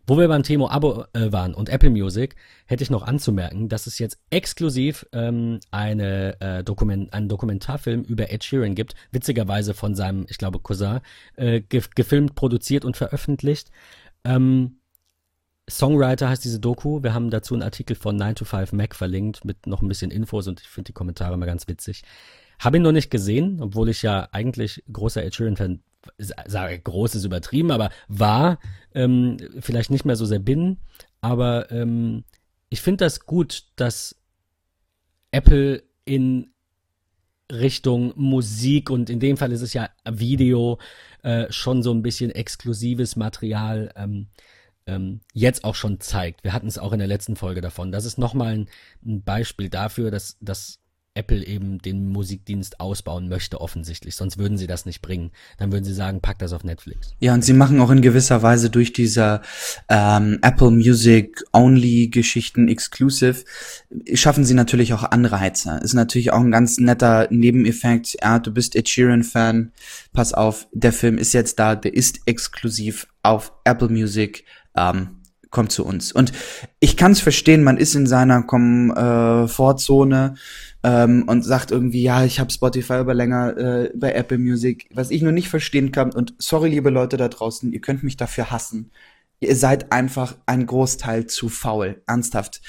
Wo wir beim Thema Abo äh, waren und Apple Music, hätte ich noch anzumerken, dass es jetzt exklusiv ähm, eine, äh, Dokument, einen Dokumentarfilm über Ed Sheeran gibt, witzigerweise von seinem, ich glaube, Cousin, äh, gef gefilmt, produziert und veröffentlicht. Ähm, Songwriter heißt diese Doku. Wir haben dazu einen Artikel von 9 to 5 Mac verlinkt mit noch ein bisschen Infos und ich finde die Kommentare immer ganz witzig. Habe ihn noch nicht gesehen, obwohl ich ja eigentlich großer Ed Sheeran-Fan sage groß ist übertrieben, aber war, ähm, vielleicht nicht mehr so sehr bin. Aber ähm, ich finde das gut, dass Apple in Richtung Musik und in dem Fall ist es ja Video äh, schon so ein bisschen exklusives Material ähm, ähm, jetzt auch schon zeigt. Wir hatten es auch in der letzten Folge davon. Das ist nochmal ein, ein Beispiel dafür, dass, dass Apple eben den Musikdienst ausbauen möchte, offensichtlich. Sonst würden sie das nicht bringen. Dann würden sie sagen, pack das auf Netflix. Ja, und sie machen auch in gewisser Weise durch diese ähm, Apple Music Only Geschichten exclusive, schaffen sie natürlich auch Anreize. Ist natürlich auch ein ganz netter Nebeneffekt. Ja, du bist Ed Sheeran Fan. Pass auf, der Film ist jetzt da, der ist exklusiv auf Apple Music. Ähm, kommt zu uns. Und ich kann es verstehen, man ist in seiner Komfortzone ähm, und sagt irgendwie, ja, ich habe Spotify über länger äh, bei Apple Music. Was ich nur nicht verstehen kann, und sorry, liebe Leute da draußen, ihr könnt mich dafür hassen. Ihr seid einfach ein Großteil zu faul. Ernsthaft.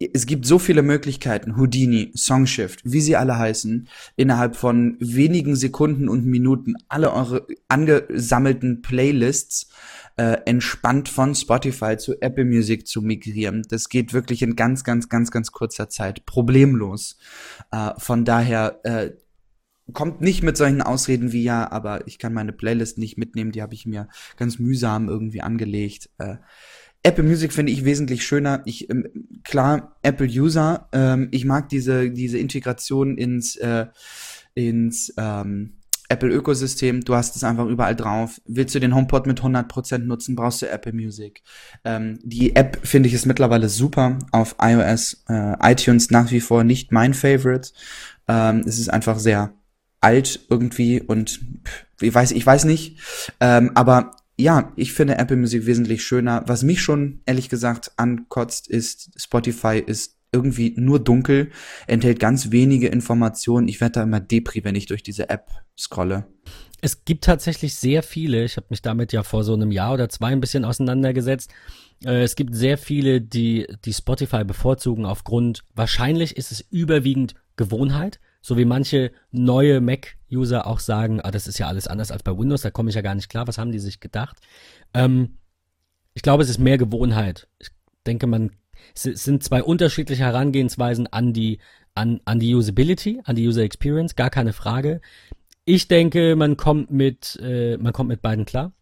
Es gibt so viele Möglichkeiten, Houdini, Songshift, wie sie alle heißen, innerhalb von wenigen Sekunden und Minuten alle eure angesammelten Playlists äh, entspannt von Spotify zu Apple Music zu migrieren. Das geht wirklich in ganz, ganz, ganz, ganz kurzer Zeit. Problemlos. Äh, von daher äh, kommt nicht mit solchen Ausreden wie ja, aber ich kann meine Playlist nicht mitnehmen, die habe ich mir ganz mühsam irgendwie angelegt. Äh, Apple Music finde ich wesentlich schöner. Ich ähm, klar Apple User. Ähm, ich mag diese diese Integration ins äh, ins ähm, Apple-Ökosystem, du hast es einfach überall drauf. Willst du den HomePod mit 100% nutzen, brauchst du Apple Music. Ähm, die App finde ich ist mittlerweile super auf iOS. Äh, iTunes nach wie vor nicht mein Favorite. Ähm, es ist einfach sehr alt irgendwie und ich weiß, ich weiß nicht. Ähm, aber ja, ich finde Apple Music wesentlich schöner. Was mich schon ehrlich gesagt ankotzt, ist Spotify ist irgendwie nur dunkel, enthält ganz wenige Informationen. Ich werde da immer depri, wenn ich durch diese App scrolle. Es gibt tatsächlich sehr viele, ich habe mich damit ja vor so einem Jahr oder zwei ein bisschen auseinandergesetzt. Äh, es gibt sehr viele, die, die Spotify bevorzugen aufgrund, wahrscheinlich ist es überwiegend Gewohnheit, so wie manche neue Mac-User auch sagen, ah, das ist ja alles anders als bei Windows, da komme ich ja gar nicht klar, was haben die sich gedacht? Ähm, ich glaube, es ist mehr Gewohnheit. Ich denke, man es sind zwei unterschiedliche Herangehensweisen an die, an, an die Usability, an die User Experience, gar keine Frage. Ich denke, man kommt mit, äh, man kommt mit beiden klar.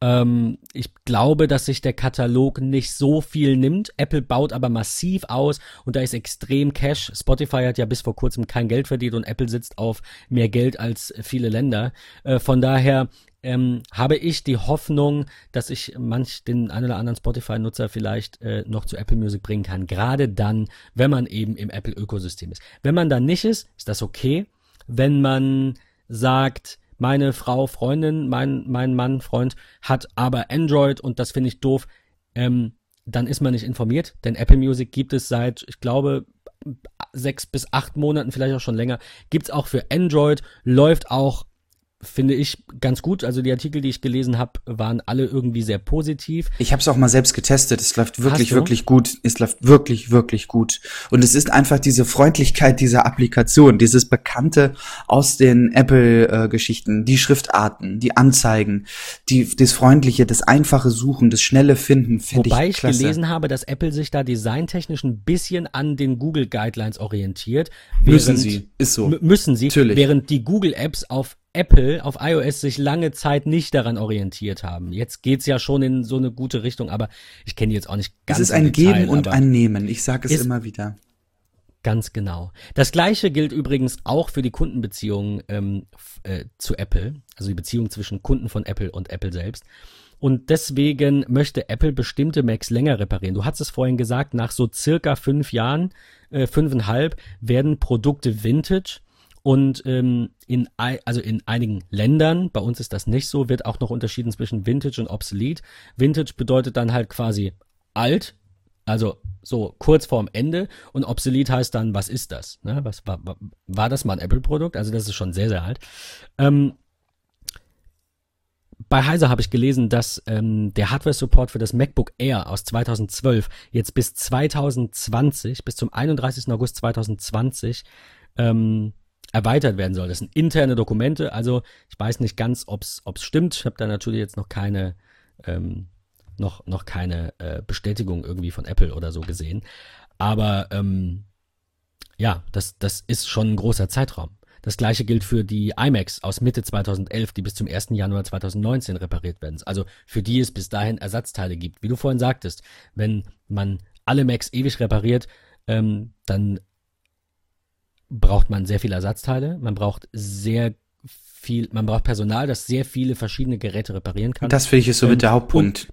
Ähm, ich glaube, dass sich der Katalog nicht so viel nimmt. Apple baut aber massiv aus und da ist extrem Cash. Spotify hat ja bis vor kurzem kein Geld verdient und Apple sitzt auf mehr Geld als viele Länder. Äh, von daher ähm, habe ich die Hoffnung, dass ich manch den einen oder anderen Spotify-Nutzer vielleicht äh, noch zu Apple Music bringen kann. Gerade dann, wenn man eben im Apple-Ökosystem ist. Wenn man dann nicht ist, ist das okay. Wenn man sagt, meine Frau, Freundin, mein, mein Mann, Freund hat aber Android und das finde ich doof, ähm, dann ist man nicht informiert, denn Apple Music gibt es seit, ich glaube, sechs bis acht Monaten, vielleicht auch schon länger, gibt es auch für Android, läuft auch finde ich ganz gut. Also die Artikel, die ich gelesen habe, waren alle irgendwie sehr positiv. Ich habe es auch mal selbst getestet. Es läuft wirklich, wirklich gut. Es läuft wirklich, wirklich gut. Und es ist einfach diese Freundlichkeit dieser Applikation, dieses Bekannte aus den Apple-Geschichten, die Schriftarten, die Anzeigen, die, das Freundliche, das einfache Suchen, das schnelle Finden, finde ich Wobei ich klasse. gelesen habe, dass Apple sich da designtechnisch ein bisschen an den Google Guidelines orientiert. Müssen sie, ist so. Müssen sie, Natürlich. während die Google-Apps auf Apple auf iOS sich lange Zeit nicht daran orientiert haben. Jetzt geht's ja schon in so eine gute Richtung, aber ich kenne die jetzt auch nicht ganz. Es ist ein Detail, Geben und ein Nehmen. Ich sage es immer wieder. Ganz genau. Das gleiche gilt übrigens auch für die Kundenbeziehungen ähm, äh, zu Apple, also die Beziehung zwischen Kunden von Apple und Apple selbst. Und deswegen möchte Apple bestimmte Macs länger reparieren. Du hast es vorhin gesagt, nach so circa fünf Jahren, äh, fünfeinhalb, werden Produkte Vintage und ähm, in, also in einigen Ländern, bei uns ist das nicht so, wird auch noch unterschieden zwischen Vintage und Obsolete. Vintage bedeutet dann halt quasi alt, also so kurz vorm Ende und obsolet heißt dann, was ist das? Ne? Was war, war, war das mal ein Apple-Produkt? Also das ist schon sehr, sehr alt. Ähm, bei Heiser habe ich gelesen, dass ähm, der Hardware-Support für das MacBook Air aus 2012 jetzt bis 2020, bis zum 31. August 2020 ähm, erweitert werden soll. Das sind interne Dokumente, also ich weiß nicht ganz, ob es stimmt. Ich habe da natürlich jetzt noch keine, ähm, noch, noch keine äh, Bestätigung irgendwie von Apple oder so gesehen. Aber ähm, ja, das, das ist schon ein großer Zeitraum. Das gleiche gilt für die iMacs aus Mitte 2011, die bis zum 1. Januar 2019 repariert werden. Also für die es bis dahin Ersatzteile gibt. Wie du vorhin sagtest, wenn man alle Macs ewig repariert, ähm, dann braucht man sehr viele Ersatzteile, man braucht sehr viel, man braucht Personal, das sehr viele verschiedene Geräte reparieren kann. Das finde ich ist so ähm, mit der Hauptpunkt.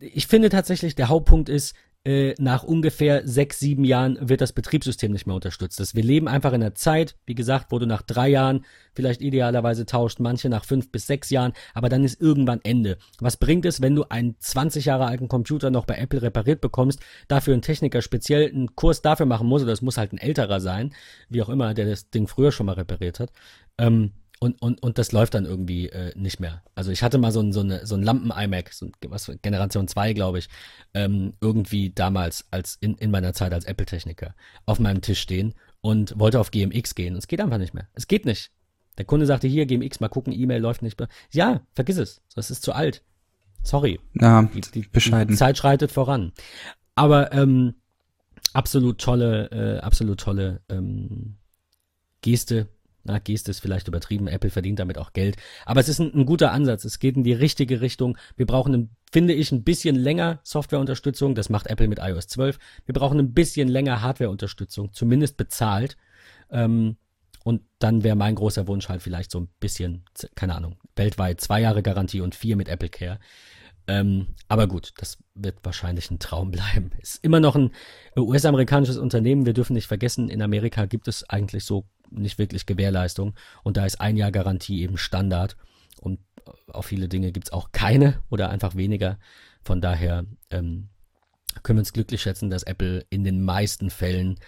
Ich finde tatsächlich, der Hauptpunkt ist, äh, nach ungefähr sechs, sieben Jahren wird das Betriebssystem nicht mehr unterstützt. Wir leben einfach in einer Zeit, wie gesagt, wo du nach drei Jahren vielleicht idealerweise tauscht, manche nach fünf bis sechs Jahren, aber dann ist irgendwann Ende. Was bringt es, wenn du einen 20 Jahre alten Computer noch bei Apple repariert bekommst, dafür ein Techniker speziell einen Kurs dafür machen muss, oder es muss halt ein älterer sein, wie auch immer, der das Ding früher schon mal repariert hat. Ähm, und, und, und das läuft dann irgendwie äh, nicht mehr. Also ich hatte mal so ein, so eine, so ein Lampen-iMac, so, was Generation 2, glaube ich, ähm, irgendwie damals als in, in meiner Zeit als Apple-Techniker auf meinem Tisch stehen und wollte auf GMX gehen. Und es geht einfach nicht mehr. Es geht nicht. Der Kunde sagte, hier, GMX, mal gucken, E-Mail läuft nicht mehr. Ja, vergiss es. Das ist zu alt. Sorry. Ja, die, die, bescheiden. Die Zeit schreitet voran. Aber ähm, absolut tolle, äh, absolut tolle ähm, Geste na, Geste ist vielleicht übertrieben, Apple verdient damit auch Geld. Aber es ist ein, ein, guter Ansatz. Es geht in die richtige Richtung. Wir brauchen, ein, finde ich, ein bisschen länger Softwareunterstützung. Das macht Apple mit iOS 12. Wir brauchen ein bisschen länger Hardwareunterstützung, zumindest bezahlt. Ähm, und dann wäre mein großer Wunsch halt vielleicht so ein bisschen, keine Ahnung, weltweit zwei Jahre Garantie und vier mit Apple Care. Ähm, aber gut, das wird wahrscheinlich ein Traum <laughs> bleiben. Ist immer noch ein US-amerikanisches Unternehmen. Wir dürfen nicht vergessen, in Amerika gibt es eigentlich so nicht wirklich Gewährleistung. Und da ist ein Jahr Garantie eben Standard. Und auf viele Dinge gibt es auch keine oder einfach weniger. Von daher ähm, können wir uns glücklich schätzen, dass Apple in den meisten Fällen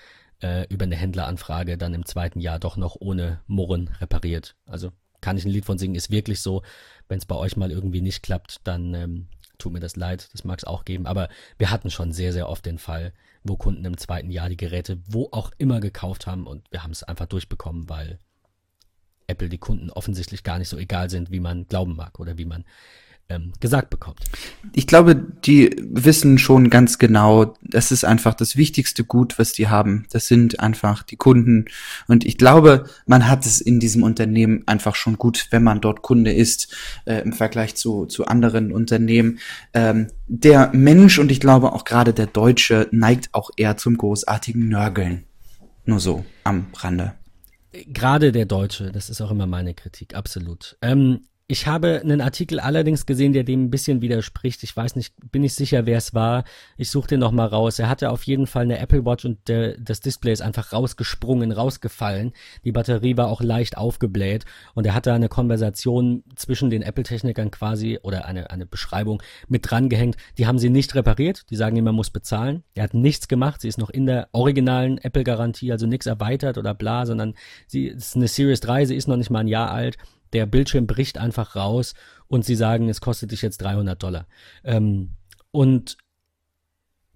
äh, über eine Händleranfrage dann im zweiten Jahr doch noch ohne Murren repariert. Also kann ich ein Lied von singen, ist wirklich so. Wenn es bei euch mal irgendwie nicht klappt, dann ähm, tut mir das leid, das mag es auch geben. Aber wir hatten schon sehr, sehr oft den Fall, wo Kunden im zweiten Jahr die Geräte wo auch immer gekauft haben und wir haben es einfach durchbekommen, weil Apple die Kunden offensichtlich gar nicht so egal sind, wie man glauben mag oder wie man ähm, gesagt bekommt. Ich glaube, die wissen schon ganz genau, das ist einfach das wichtigste Gut, was die haben. Das sind einfach die Kunden. Und ich glaube, man hat es in diesem Unternehmen einfach schon gut, wenn man dort Kunde ist, äh, im Vergleich zu, zu anderen Unternehmen. Ähm, der Mensch und ich glaube auch gerade der Deutsche neigt auch eher zum großartigen Nörgeln. Nur so am Rande. Gerade der Deutsche, das ist auch immer meine Kritik, absolut. Ähm, ich habe einen Artikel allerdings gesehen, der dem ein bisschen widerspricht. Ich weiß nicht, bin nicht sicher, wer es war. Ich suche den nochmal raus. Er hatte auf jeden Fall eine Apple Watch und der, das Display ist einfach rausgesprungen, rausgefallen. Die Batterie war auch leicht aufgebläht und er hatte eine Konversation zwischen den Apple-Technikern quasi oder eine, eine Beschreibung mit dran gehängt. Die haben sie nicht repariert. Die sagen ihm, man muss bezahlen. Er hat nichts gemacht. Sie ist noch in der originalen Apple-Garantie, also nichts erweitert oder bla, sondern sie ist eine Series 3, sie ist noch nicht mal ein Jahr alt der Bildschirm bricht einfach raus und sie sagen, es kostet dich jetzt 300 Dollar. Ähm, und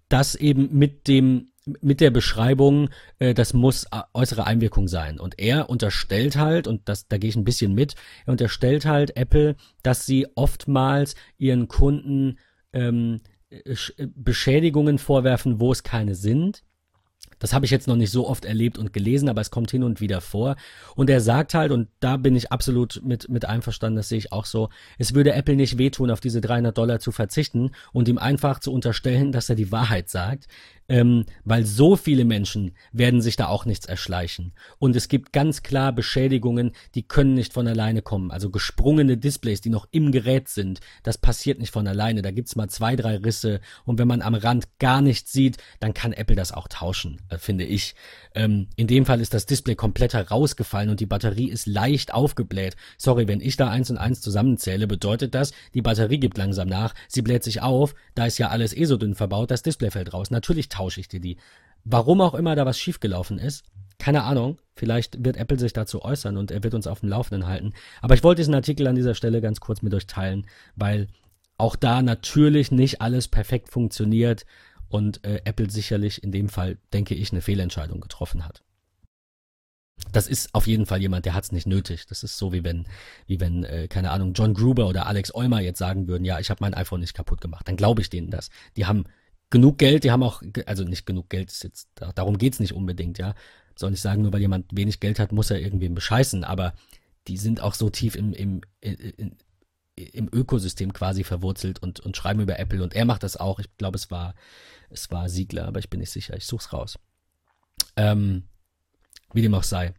das eben mit dem mit der Beschreibung, äh, das muss äußere Einwirkung sein. Und er unterstellt halt, und das, da gehe ich ein bisschen mit, er unterstellt halt Apple, dass sie oftmals ihren Kunden ähm, Beschädigungen vorwerfen, wo es keine sind. Das habe ich jetzt noch nicht so oft erlebt und gelesen, aber es kommt hin und wieder vor. Und er sagt halt, und da bin ich absolut mit, mit einverstanden, das sehe ich auch so, es würde Apple nicht wehtun, auf diese 300 Dollar zu verzichten und ihm einfach zu unterstellen, dass er die Wahrheit sagt ähm, weil so viele Menschen werden sich da auch nichts erschleichen. Und es gibt ganz klar Beschädigungen, die können nicht von alleine kommen. Also gesprungene Displays, die noch im Gerät sind, das passiert nicht von alleine. Da gibt's mal zwei, drei Risse und wenn man am Rand gar nichts sieht, dann kann Apple das auch tauschen, äh, finde ich. Ähm, in dem Fall ist das Display komplett herausgefallen und die Batterie ist leicht aufgebläht. Sorry, wenn ich da eins und eins zusammenzähle, bedeutet das, die Batterie gibt langsam nach, sie bläht sich auf, da ist ja alles eh so dünn verbaut, das Display fällt raus. Natürlich tausche ich dir die. Warum auch immer da was schiefgelaufen ist, keine Ahnung. Vielleicht wird Apple sich dazu äußern und er wird uns auf dem Laufenden halten. Aber ich wollte diesen Artikel an dieser Stelle ganz kurz mit euch teilen, weil auch da natürlich nicht alles perfekt funktioniert und äh, Apple sicherlich in dem Fall, denke ich, eine Fehlentscheidung getroffen hat. Das ist auf jeden Fall jemand, der hat es nicht nötig. Das ist so wie wenn, wie wenn, äh, keine Ahnung, John Gruber oder Alex Eumer jetzt sagen würden, ja, ich habe mein iPhone nicht kaputt gemacht. Dann glaube ich denen das. Die haben genug Geld, die haben auch, also nicht genug Geld, ist jetzt, darum geht's nicht unbedingt, ja. Soll nicht sagen, nur weil jemand wenig Geld hat, muss er irgendwem bescheißen, aber die sind auch so tief im, im, in, im Ökosystem quasi verwurzelt und, und schreiben über Apple und er macht das auch. Ich glaube, es war, es war Siegler, aber ich bin nicht sicher. Ich such's raus. Ähm, wie dem auch sei.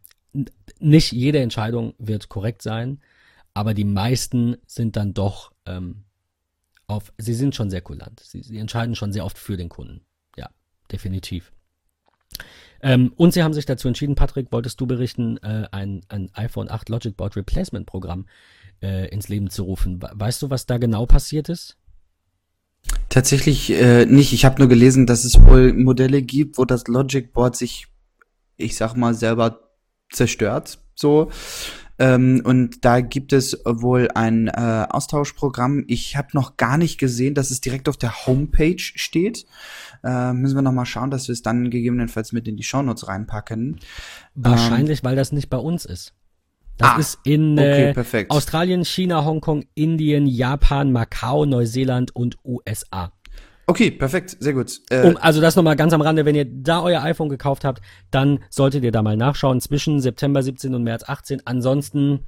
nicht jede Entscheidung wird korrekt sein, aber die meisten sind dann doch ähm, auf, sie sind schon sehr kulant. Sie, sie entscheiden schon sehr oft für den Kunden. Ja, definitiv. Ähm, und sie haben sich dazu entschieden, Patrick, wolltest du berichten, äh, ein, ein iPhone 8 Logic Board Replacement Programm äh, ins Leben zu rufen. Weißt du, was da genau passiert ist? Tatsächlich äh, nicht. Ich habe nur gelesen, dass es wohl Modelle gibt, wo das Logic Board sich, ich sag mal, selber zerstört. So. Ähm, und da gibt es wohl ein äh, Austauschprogramm. Ich habe noch gar nicht gesehen, dass es direkt auf der Homepage steht. Äh, müssen wir noch mal schauen, dass wir es dann gegebenenfalls mit in die Shownotes reinpacken. Wahrscheinlich, ähm, weil das nicht bei uns ist. Das ah, ist in okay, äh, Australien, China, Hongkong, Indien, Japan, Macau, Neuseeland und USA. Okay, perfekt, sehr gut. Äh, um, also das nochmal ganz am Rande, wenn ihr da euer iPhone gekauft habt, dann solltet ihr da mal nachschauen zwischen September 17 und März 18. Ansonsten,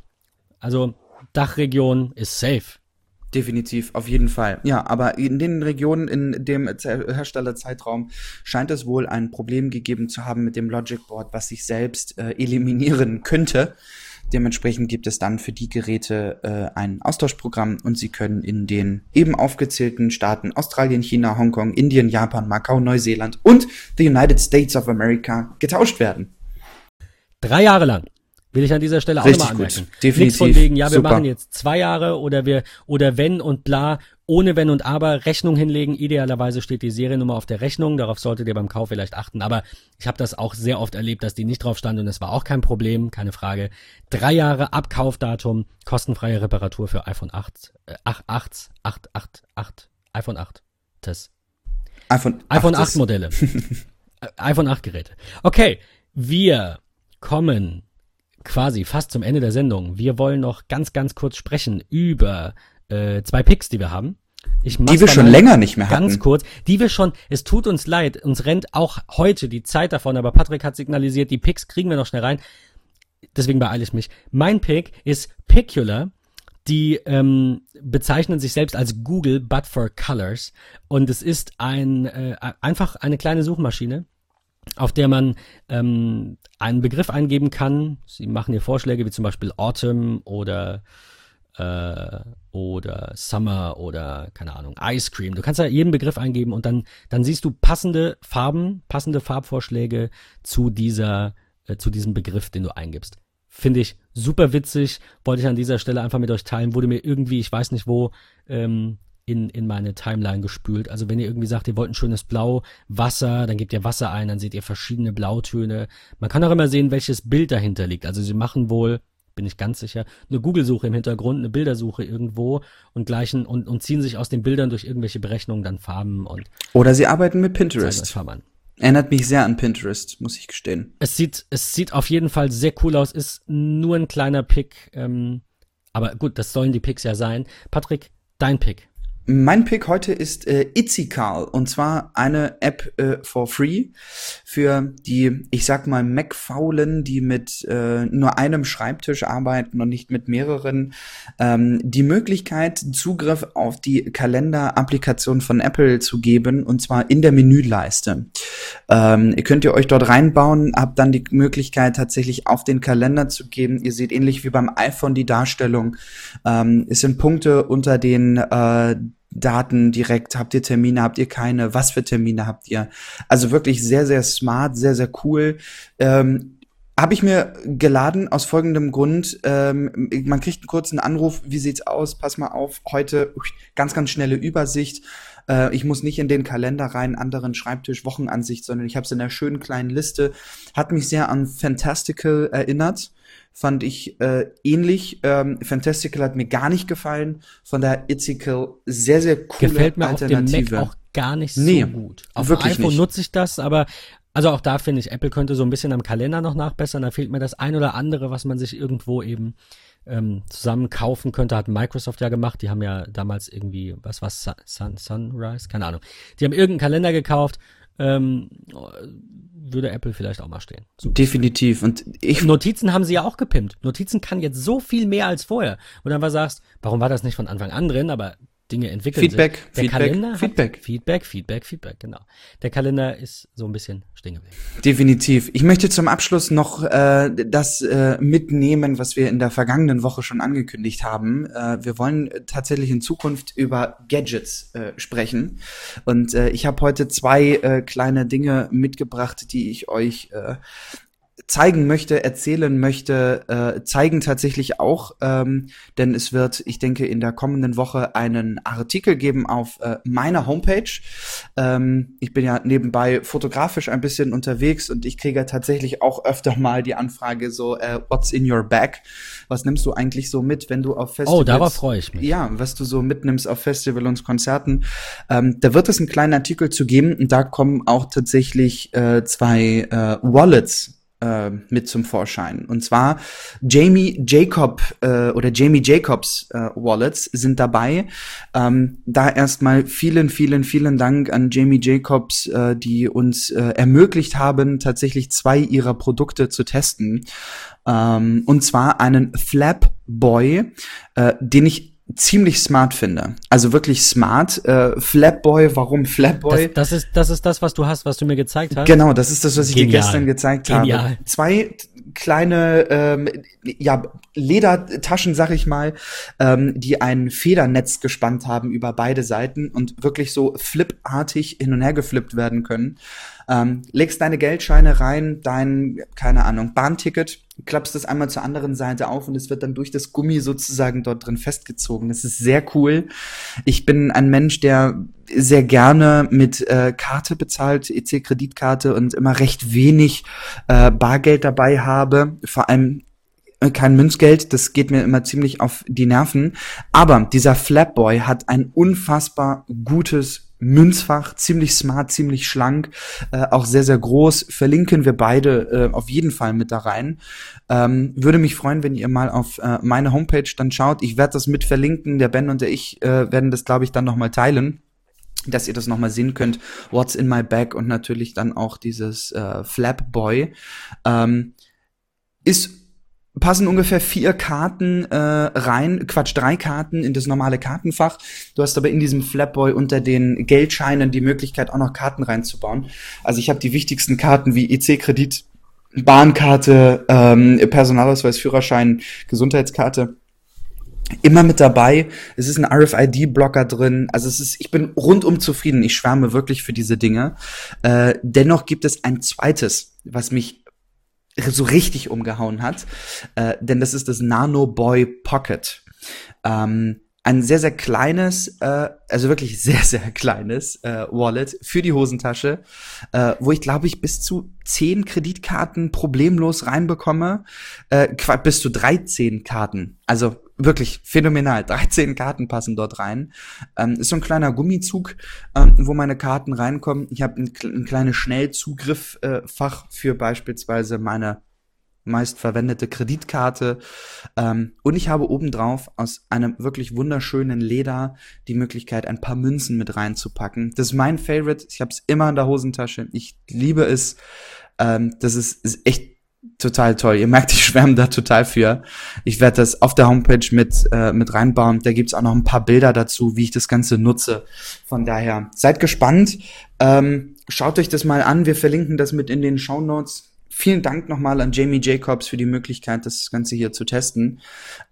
also Dachregion ist safe. Definitiv, auf jeden Fall. Ja, aber in den Regionen, in dem Herstellerzeitraum scheint es wohl ein Problem gegeben zu haben mit dem Logic Board, was sich selbst äh, eliminieren könnte. Dementsprechend gibt es dann für die Geräte äh, ein Austauschprogramm und sie können in den eben aufgezählten Staaten Australien, China, Hongkong, Indien, Japan, Macau, Neuseeland und the United States of America getauscht werden. Drei Jahre lang. Will ich an dieser Stelle auch nochmal anmerken. Gut. Definitiv. Nichts von wegen, ja, wir Super. machen jetzt zwei Jahre oder wir, oder wenn und bla, ohne Wenn und Aber Rechnung hinlegen. Idealerweise steht die Seriennummer auf der Rechnung. Darauf solltet ihr beim Kauf vielleicht achten. Aber ich habe das auch sehr oft erlebt, dass die nicht drauf stand und es war auch kein Problem, keine Frage. Drei Jahre Abkaufdatum, kostenfreie Reparatur für iPhone 8, äh, 8, 8, 8, 8, 8, iPhone 8. Das. iPhone, iPhone 8, 8 Modelle. <laughs> iPhone 8 Geräte. Okay, wir kommen quasi fast zum Ende der Sendung. Wir wollen noch ganz, ganz kurz sprechen über äh, zwei Picks, die wir haben. Ich die wir schon länger nicht mehr ganz hatten. Ganz kurz, die wir schon, es tut uns leid, uns rennt auch heute die Zeit davon, aber Patrick hat signalisiert, die Picks kriegen wir noch schnell rein. Deswegen beeile ich mich. Mein Pick ist Picular. Die ähm, bezeichnen sich selbst als Google, but for Colors. Und es ist ein äh, einfach eine kleine Suchmaschine, auf der man ähm, einen Begriff eingeben kann. Sie machen hier Vorschläge wie zum Beispiel Autumn oder äh, oder Summer oder keine Ahnung, Ice Cream. Du kannst da jeden Begriff eingeben und dann, dann siehst du passende Farben, passende Farbvorschläge zu dieser, äh, zu diesem Begriff, den du eingibst. Finde ich super witzig, wollte ich an dieser Stelle einfach mit euch teilen, wurde mir irgendwie, ich weiß nicht wo, ähm, in, in meine Timeline gespült. Also wenn ihr irgendwie sagt, ihr wollt ein schönes Blau, Wasser, dann gebt ihr Wasser ein, dann seht ihr verschiedene Blautöne. Man kann auch immer sehen, welches Bild dahinter liegt. Also sie machen wohl bin ich ganz sicher. Eine Google-Suche im Hintergrund, eine Bildersuche irgendwo und gleichen und, und ziehen sich aus den Bildern durch irgendwelche Berechnungen dann Farben und. Oder sie arbeiten mit Pinterest. Erinnert mich sehr an Pinterest, muss ich gestehen. Es sieht, es sieht auf jeden Fall sehr cool aus, ist nur ein kleiner Pick. Ähm, aber gut, das sollen die Picks ja sein. Patrick, dein Pick. Mein Pick heute ist äh, Itzical und zwar eine App äh, for free für die, ich sag mal, Mac-Faulen, die mit äh, nur einem Schreibtisch arbeiten und nicht mit mehreren, ähm, die Möglichkeit, Zugriff auf die Kalender-Applikation von Apple zu geben und zwar in der Menüleiste. Ähm, ihr könnt ihr euch dort reinbauen, habt dann die Möglichkeit tatsächlich auf den Kalender zu geben. Ihr seht ähnlich wie beim iPhone die Darstellung. Ähm, es sind Punkte unter den äh, Daten direkt? Habt ihr Termine? Habt ihr keine? Was für Termine habt ihr? Also wirklich sehr, sehr smart, sehr, sehr cool. Ähm, habe ich mir geladen aus folgendem Grund. Ähm, man kriegt einen kurzen Anruf, wie sieht's aus? Pass mal auf, heute ganz, ganz schnelle Übersicht. Äh, ich muss nicht in den Kalender rein, anderen Schreibtisch, Wochenansicht, sondern ich habe es in einer schönen kleinen Liste. Hat mich sehr an Fantastical erinnert fand ich äh, ähnlich. Ähm, Fantastical hat mir gar nicht gefallen. Von der Itzical sehr, sehr coole Gefällt mir Alternative. auf dem Mac auch gar nicht so nee, gut. Auf dem iPhone nicht. nutze ich das, aber also auch da finde ich, Apple könnte so ein bisschen am Kalender noch nachbessern. Da fehlt mir das ein oder andere, was man sich irgendwo eben ähm, zusammen kaufen könnte. Hat Microsoft ja gemacht. Die haben ja damals irgendwie, was war Sun, Sunrise? Keine Ahnung. Die haben irgendeinen Kalender gekauft. Ähm, würde Apple vielleicht auch mal stehen. So Definitiv. Und ich Notizen haben sie ja auch gepimpt. Notizen kann jetzt so viel mehr als vorher. Und dann war sagst, warum war das nicht von Anfang an drin? Aber Dinge entwickeln Feedback, sich. Der Feedback, Kalender Feedback. Feedback, Feedback, Feedback, genau. Der Kalender ist so ein bisschen stehen geblieben. Definitiv. Ich möchte zum Abschluss noch äh, das äh, mitnehmen, was wir in der vergangenen Woche schon angekündigt haben. Äh, wir wollen tatsächlich in Zukunft über Gadgets äh, sprechen. Und äh, ich habe heute zwei äh, kleine Dinge mitgebracht, die ich euch äh, zeigen möchte, erzählen möchte, äh, zeigen tatsächlich auch, ähm, denn es wird, ich denke, in der kommenden Woche einen Artikel geben auf äh, meiner Homepage. Ähm, ich bin ja nebenbei fotografisch ein bisschen unterwegs und ich kriege tatsächlich auch öfter mal die Anfrage so, äh, what's in your bag? Was nimmst du eigentlich so mit, wenn du auf Festivals? Oh, darauf freue ich mich. Ja, was du so mitnimmst auf Festival und Konzerten. Ähm, da wird es einen kleinen Artikel zu geben und da kommen auch tatsächlich äh, zwei äh, Wallets äh, mit zum Vorschein. Und zwar Jamie Jacob äh, oder Jamie Jacobs äh, Wallets sind dabei. Ähm, da erstmal vielen, vielen, vielen Dank an Jamie Jacobs, äh, die uns äh, ermöglicht haben, tatsächlich zwei ihrer Produkte zu testen. Ähm, und zwar einen Flap Boy, äh, den ich ziemlich smart finde. Also wirklich smart. Äh, Flapboy, warum Flapboy? Das, das, ist, das ist das, was du hast, was du mir gezeigt hast. Genau, das ist das, was ich Genial. dir gestern gezeigt Genial. habe. Zwei kleine ähm, ja, Ledertaschen, sag ich mal, ähm, die ein Federnetz gespannt haben über beide Seiten und wirklich so flipartig hin und her geflippt werden können. Ähm, legst deine Geldscheine rein, dein, keine Ahnung, Bahnticket, klappst das einmal zur anderen Seite auf und es wird dann durch das Gummi sozusagen dort drin festgezogen. Das ist sehr cool. Ich bin ein Mensch, der sehr gerne mit äh, Karte bezahlt, EC-Kreditkarte und immer recht wenig äh, Bargeld dabei habe. Vor allem äh, kein Münzgeld, das geht mir immer ziemlich auf die Nerven. Aber dieser Flapboy hat ein unfassbar gutes Münzfach, ziemlich smart, ziemlich schlank, äh, auch sehr, sehr groß. Verlinken wir beide äh, auf jeden Fall mit da rein. Ähm, würde mich freuen, wenn ihr mal auf äh, meine Homepage dann schaut. Ich werde das mit verlinken. Der Ben und der ich äh, werden das, glaube ich, dann nochmal teilen dass ihr das nochmal sehen könnt, What's in my bag und natürlich dann auch dieses äh, Flapboy. Ähm, ist passen ungefähr vier Karten äh, rein, Quatsch, drei Karten in das normale Kartenfach. Du hast aber in diesem Flapboy unter den Geldscheinen die Möglichkeit, auch noch Karten reinzubauen. Also ich habe die wichtigsten Karten wie EC-Kredit, Bahnkarte, ähm, Personalausweis, Führerschein, Gesundheitskarte immer mit dabei. Es ist ein RFID-Blocker drin. Also es ist, ich bin rundum zufrieden. Ich schwärme wirklich für diese Dinge. Äh, dennoch gibt es ein zweites, was mich so richtig umgehauen hat, äh, denn das ist das Nano Boy Pocket. Ähm, ein sehr, sehr kleines, äh, also wirklich <laughs> sehr, sehr kleines äh, Wallet für die Hosentasche, äh, wo ich glaube ich bis zu zehn Kreditkarten problemlos reinbekomme, äh, bis zu 13 Karten. Also wirklich phänomenal. <laughs> 13 Karten passen dort rein. Ähm, ist so ein kleiner Gummizug, ähm, wo meine Karten reinkommen. Ich habe ein, ein kleines Schnellzugriff-Fach äh, für beispielsweise meine meist verwendete Kreditkarte. Ähm, und ich habe obendrauf aus einem wirklich wunderschönen Leder die Möglichkeit, ein paar Münzen mit reinzupacken. Das ist mein Favorite. Ich habe es immer in der Hosentasche. Ich liebe es. Ähm, das ist, ist echt total toll. Ihr merkt, ich schwärme da total für. Ich werde das auf der Homepage mit, äh, mit reinbauen. Da gibt's auch noch ein paar Bilder dazu, wie ich das Ganze nutze. Von daher, seid gespannt. Ähm, schaut euch das mal an. Wir verlinken das mit in den Show Notes. Vielen Dank nochmal an Jamie Jacobs für die Möglichkeit, das Ganze hier zu testen.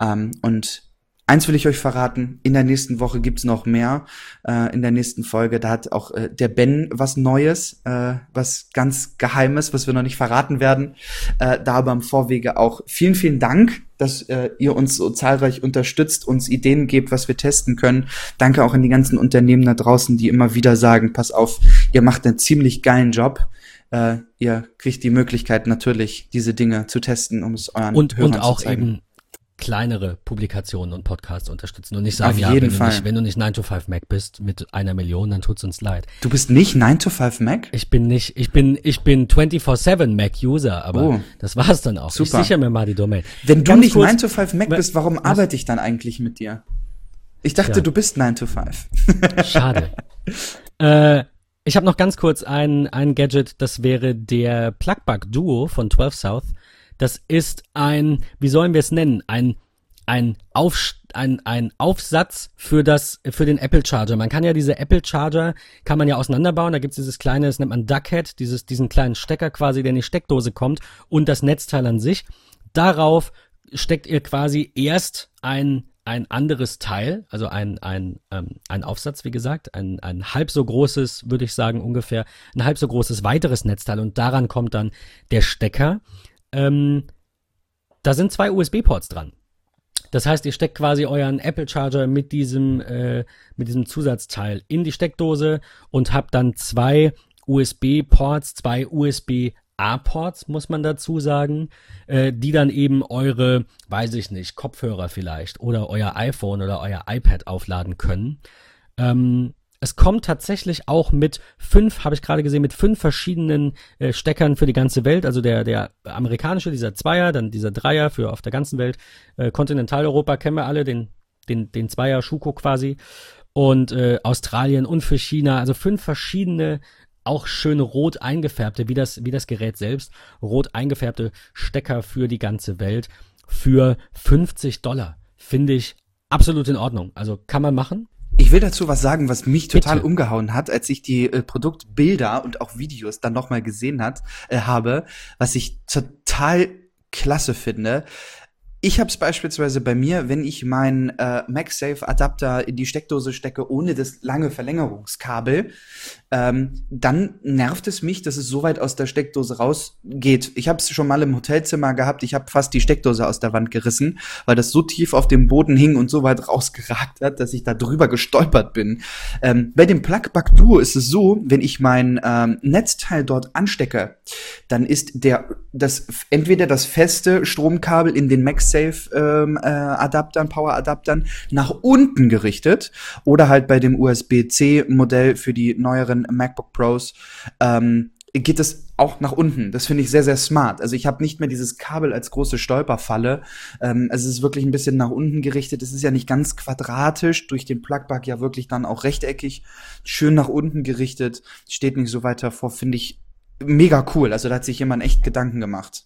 Ähm, und Eins will ich euch verraten, in der nächsten Woche gibt's noch mehr. Äh, in der nächsten Folge, da hat auch äh, der Ben was Neues, äh, was ganz Geheimes, was wir noch nicht verraten werden. Äh, da aber im Vorwege auch vielen, vielen Dank, dass äh, ihr uns so zahlreich unterstützt, uns Ideen gebt, was wir testen können. Danke auch an die ganzen Unternehmen da draußen, die immer wieder sagen, pass auf, ihr macht einen ziemlich geilen Job. Äh, ihr kriegt die Möglichkeit natürlich, diese Dinge zu testen, um es euren und, Hörern und auch zu zeigen. eben kleinere Publikationen und Podcasts unterstützen und nicht sagen, Auf ja, jeden wenn, Fall. Du nicht, wenn du nicht 9 to 5 Mac bist mit einer Million, dann tut's uns leid. Du bist nicht 9 to 5 Mac? Ich bin nicht, ich bin, ich bin 24-7 Mac User, aber oh, das war's dann auch. Super. Ich sichere mir mal die Domain. Wenn du nicht kurz, 9 to 5 Mac bist, warum was? arbeite ich dann eigentlich mit dir? Ich dachte, ja. du bist 9 to 5. Schade. <laughs> äh, ich habe noch ganz kurz ein, ein Gadget, das wäre der Plugbug Duo von 12 South. Das ist ein, wie sollen wir es nennen? Ein, ein, Auf, ein, ein Aufsatz für das, für den Apple Charger. Man kann ja diese Apple Charger, kann man ja auseinanderbauen. Da gibt's dieses kleine, das nennt man Duckhead, dieses, diesen kleinen Stecker quasi, der in die Steckdose kommt und das Netzteil an sich. Darauf steckt ihr quasi erst ein ein anderes Teil, also ein, ein, ähm, ein Aufsatz, wie gesagt, ein, ein halb so großes, würde ich sagen, ungefähr, ein halb so großes weiteres Netzteil und daran kommt dann der Stecker. Ähm, da sind zwei USB-Ports dran. Das heißt, ihr steckt quasi euren Apple Charger mit diesem, äh, mit diesem Zusatzteil in die Steckdose und habt dann zwei USB-Ports, zwei USB A-Ports, muss man dazu sagen, äh, die dann eben eure, weiß ich nicht, Kopfhörer vielleicht oder euer iPhone oder euer iPad aufladen können. Ähm, es kommt tatsächlich auch mit fünf, habe ich gerade gesehen, mit fünf verschiedenen äh, Steckern für die ganze Welt. Also der, der amerikanische, dieser Zweier, dann dieser Dreier für auf der ganzen Welt. Äh, Kontinentaleuropa kennen wir alle, den, den, den Zweier Schuko quasi. Und äh, Australien und für China, also fünf verschiedene auch schön rot eingefärbte, wie das, wie das Gerät selbst, rot eingefärbte Stecker für die ganze Welt für 50 Dollar. Finde ich absolut in Ordnung. Also kann man machen. Ich will dazu was sagen, was mich total Bitte. umgehauen hat, als ich die äh, Produktbilder und auch Videos dann nochmal gesehen hat, äh, habe, was ich total klasse finde. Ich habe es beispielsweise bei mir, wenn ich meinen äh, MagSafe-Adapter in die Steckdose stecke, ohne das lange Verlängerungskabel, ähm, dann nervt es mich, dass es so weit aus der Steckdose rausgeht. Ich habe es schon mal im Hotelzimmer gehabt, ich habe fast die Steckdose aus der Wand gerissen, weil das so tief auf dem Boden hing und so weit rausgeragt hat, dass ich da drüber gestolpert bin. Ähm, bei dem Plug-Bug Duo ist es so, wenn ich mein ähm, Netzteil dort anstecke, dann ist der das entweder das feste Stromkabel in den MagSafe MagSafe-Adaptern, ähm, äh, Power-Adaptern nach unten gerichtet oder halt bei dem USB-C-Modell für die neueren MacBook Pros ähm, geht es auch nach unten. Das finde ich sehr, sehr smart. Also ich habe nicht mehr dieses Kabel als große Stolperfalle. Ähm, es ist wirklich ein bisschen nach unten gerichtet. Es ist ja nicht ganz quadratisch, durch den Plugbug ja wirklich dann auch rechteckig, schön nach unten gerichtet, steht nicht so weiter vor, finde ich mega cool. Also da hat sich jemand echt Gedanken gemacht.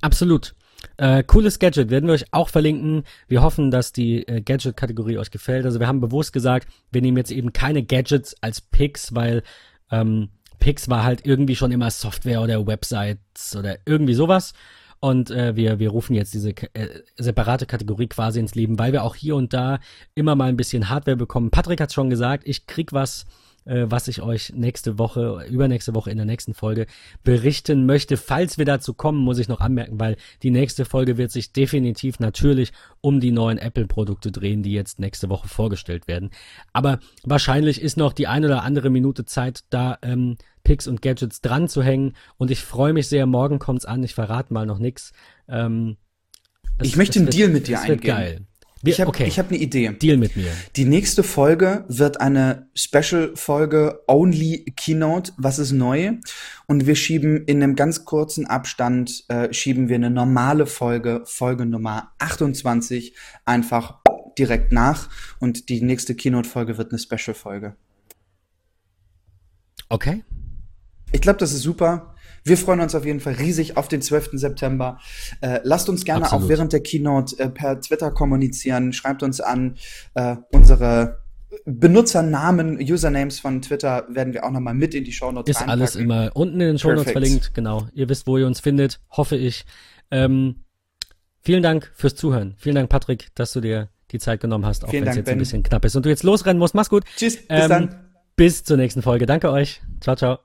Absolut. Äh, cooles Gadget werden wir euch auch verlinken. Wir hoffen, dass die äh, Gadget-Kategorie euch gefällt. Also wir haben bewusst gesagt, wir nehmen jetzt eben keine Gadgets als Picks, weil ähm, Picks war halt irgendwie schon immer Software oder Websites oder irgendwie sowas. Und äh, wir, wir rufen jetzt diese äh, separate Kategorie quasi ins Leben, weil wir auch hier und da immer mal ein bisschen Hardware bekommen. Patrick hat schon gesagt, ich krieg was äh, was ich euch nächste Woche, übernächste Woche in der nächsten Folge berichten möchte. Falls wir dazu kommen, muss ich noch anmerken, weil die nächste Folge wird sich definitiv natürlich um die neuen Apple-Produkte drehen, die jetzt nächste Woche vorgestellt werden. Aber wahrscheinlich ist noch die ein oder andere Minute Zeit, da ähm, Picks und Gadgets dran zu hängen. Und ich freue mich sehr, morgen kommt's an. Ich verrate mal noch nix. Ähm, ich möchte einen Deal mit dir eingehen. Wird geil. Ich habe okay. hab eine Idee. Deal mit mir. Die nächste Folge wird eine Special-Folge Only Keynote. Was ist neu? Und wir schieben in einem ganz kurzen Abstand, äh, schieben wir eine normale Folge, Folge Nummer 28, einfach direkt nach. Und die nächste Keynote-Folge wird eine Special-Folge. Okay. Ich glaube, das ist super. Wir freuen uns auf jeden Fall riesig auf den 12. September. Äh, lasst uns gerne Absolut. auch während der Keynote äh, per Twitter kommunizieren. Schreibt uns an. Äh, unsere Benutzernamen, Usernames von Twitter werden wir auch nochmal mit in die Shownotes Ist reinpacken. alles immer unten in den Shownotes Perfekt. verlinkt. Genau. Ihr wisst, wo ihr uns findet. Hoffe ich. Ähm, vielen Dank fürs Zuhören. Vielen Dank, Patrick, dass du dir die Zeit genommen hast, auch wenn es jetzt ben. ein bisschen knapp ist und du jetzt losrennen musst. Mach's gut. Tschüss. Bis ähm, dann. Bis zur nächsten Folge. Danke euch. Ciao, ciao.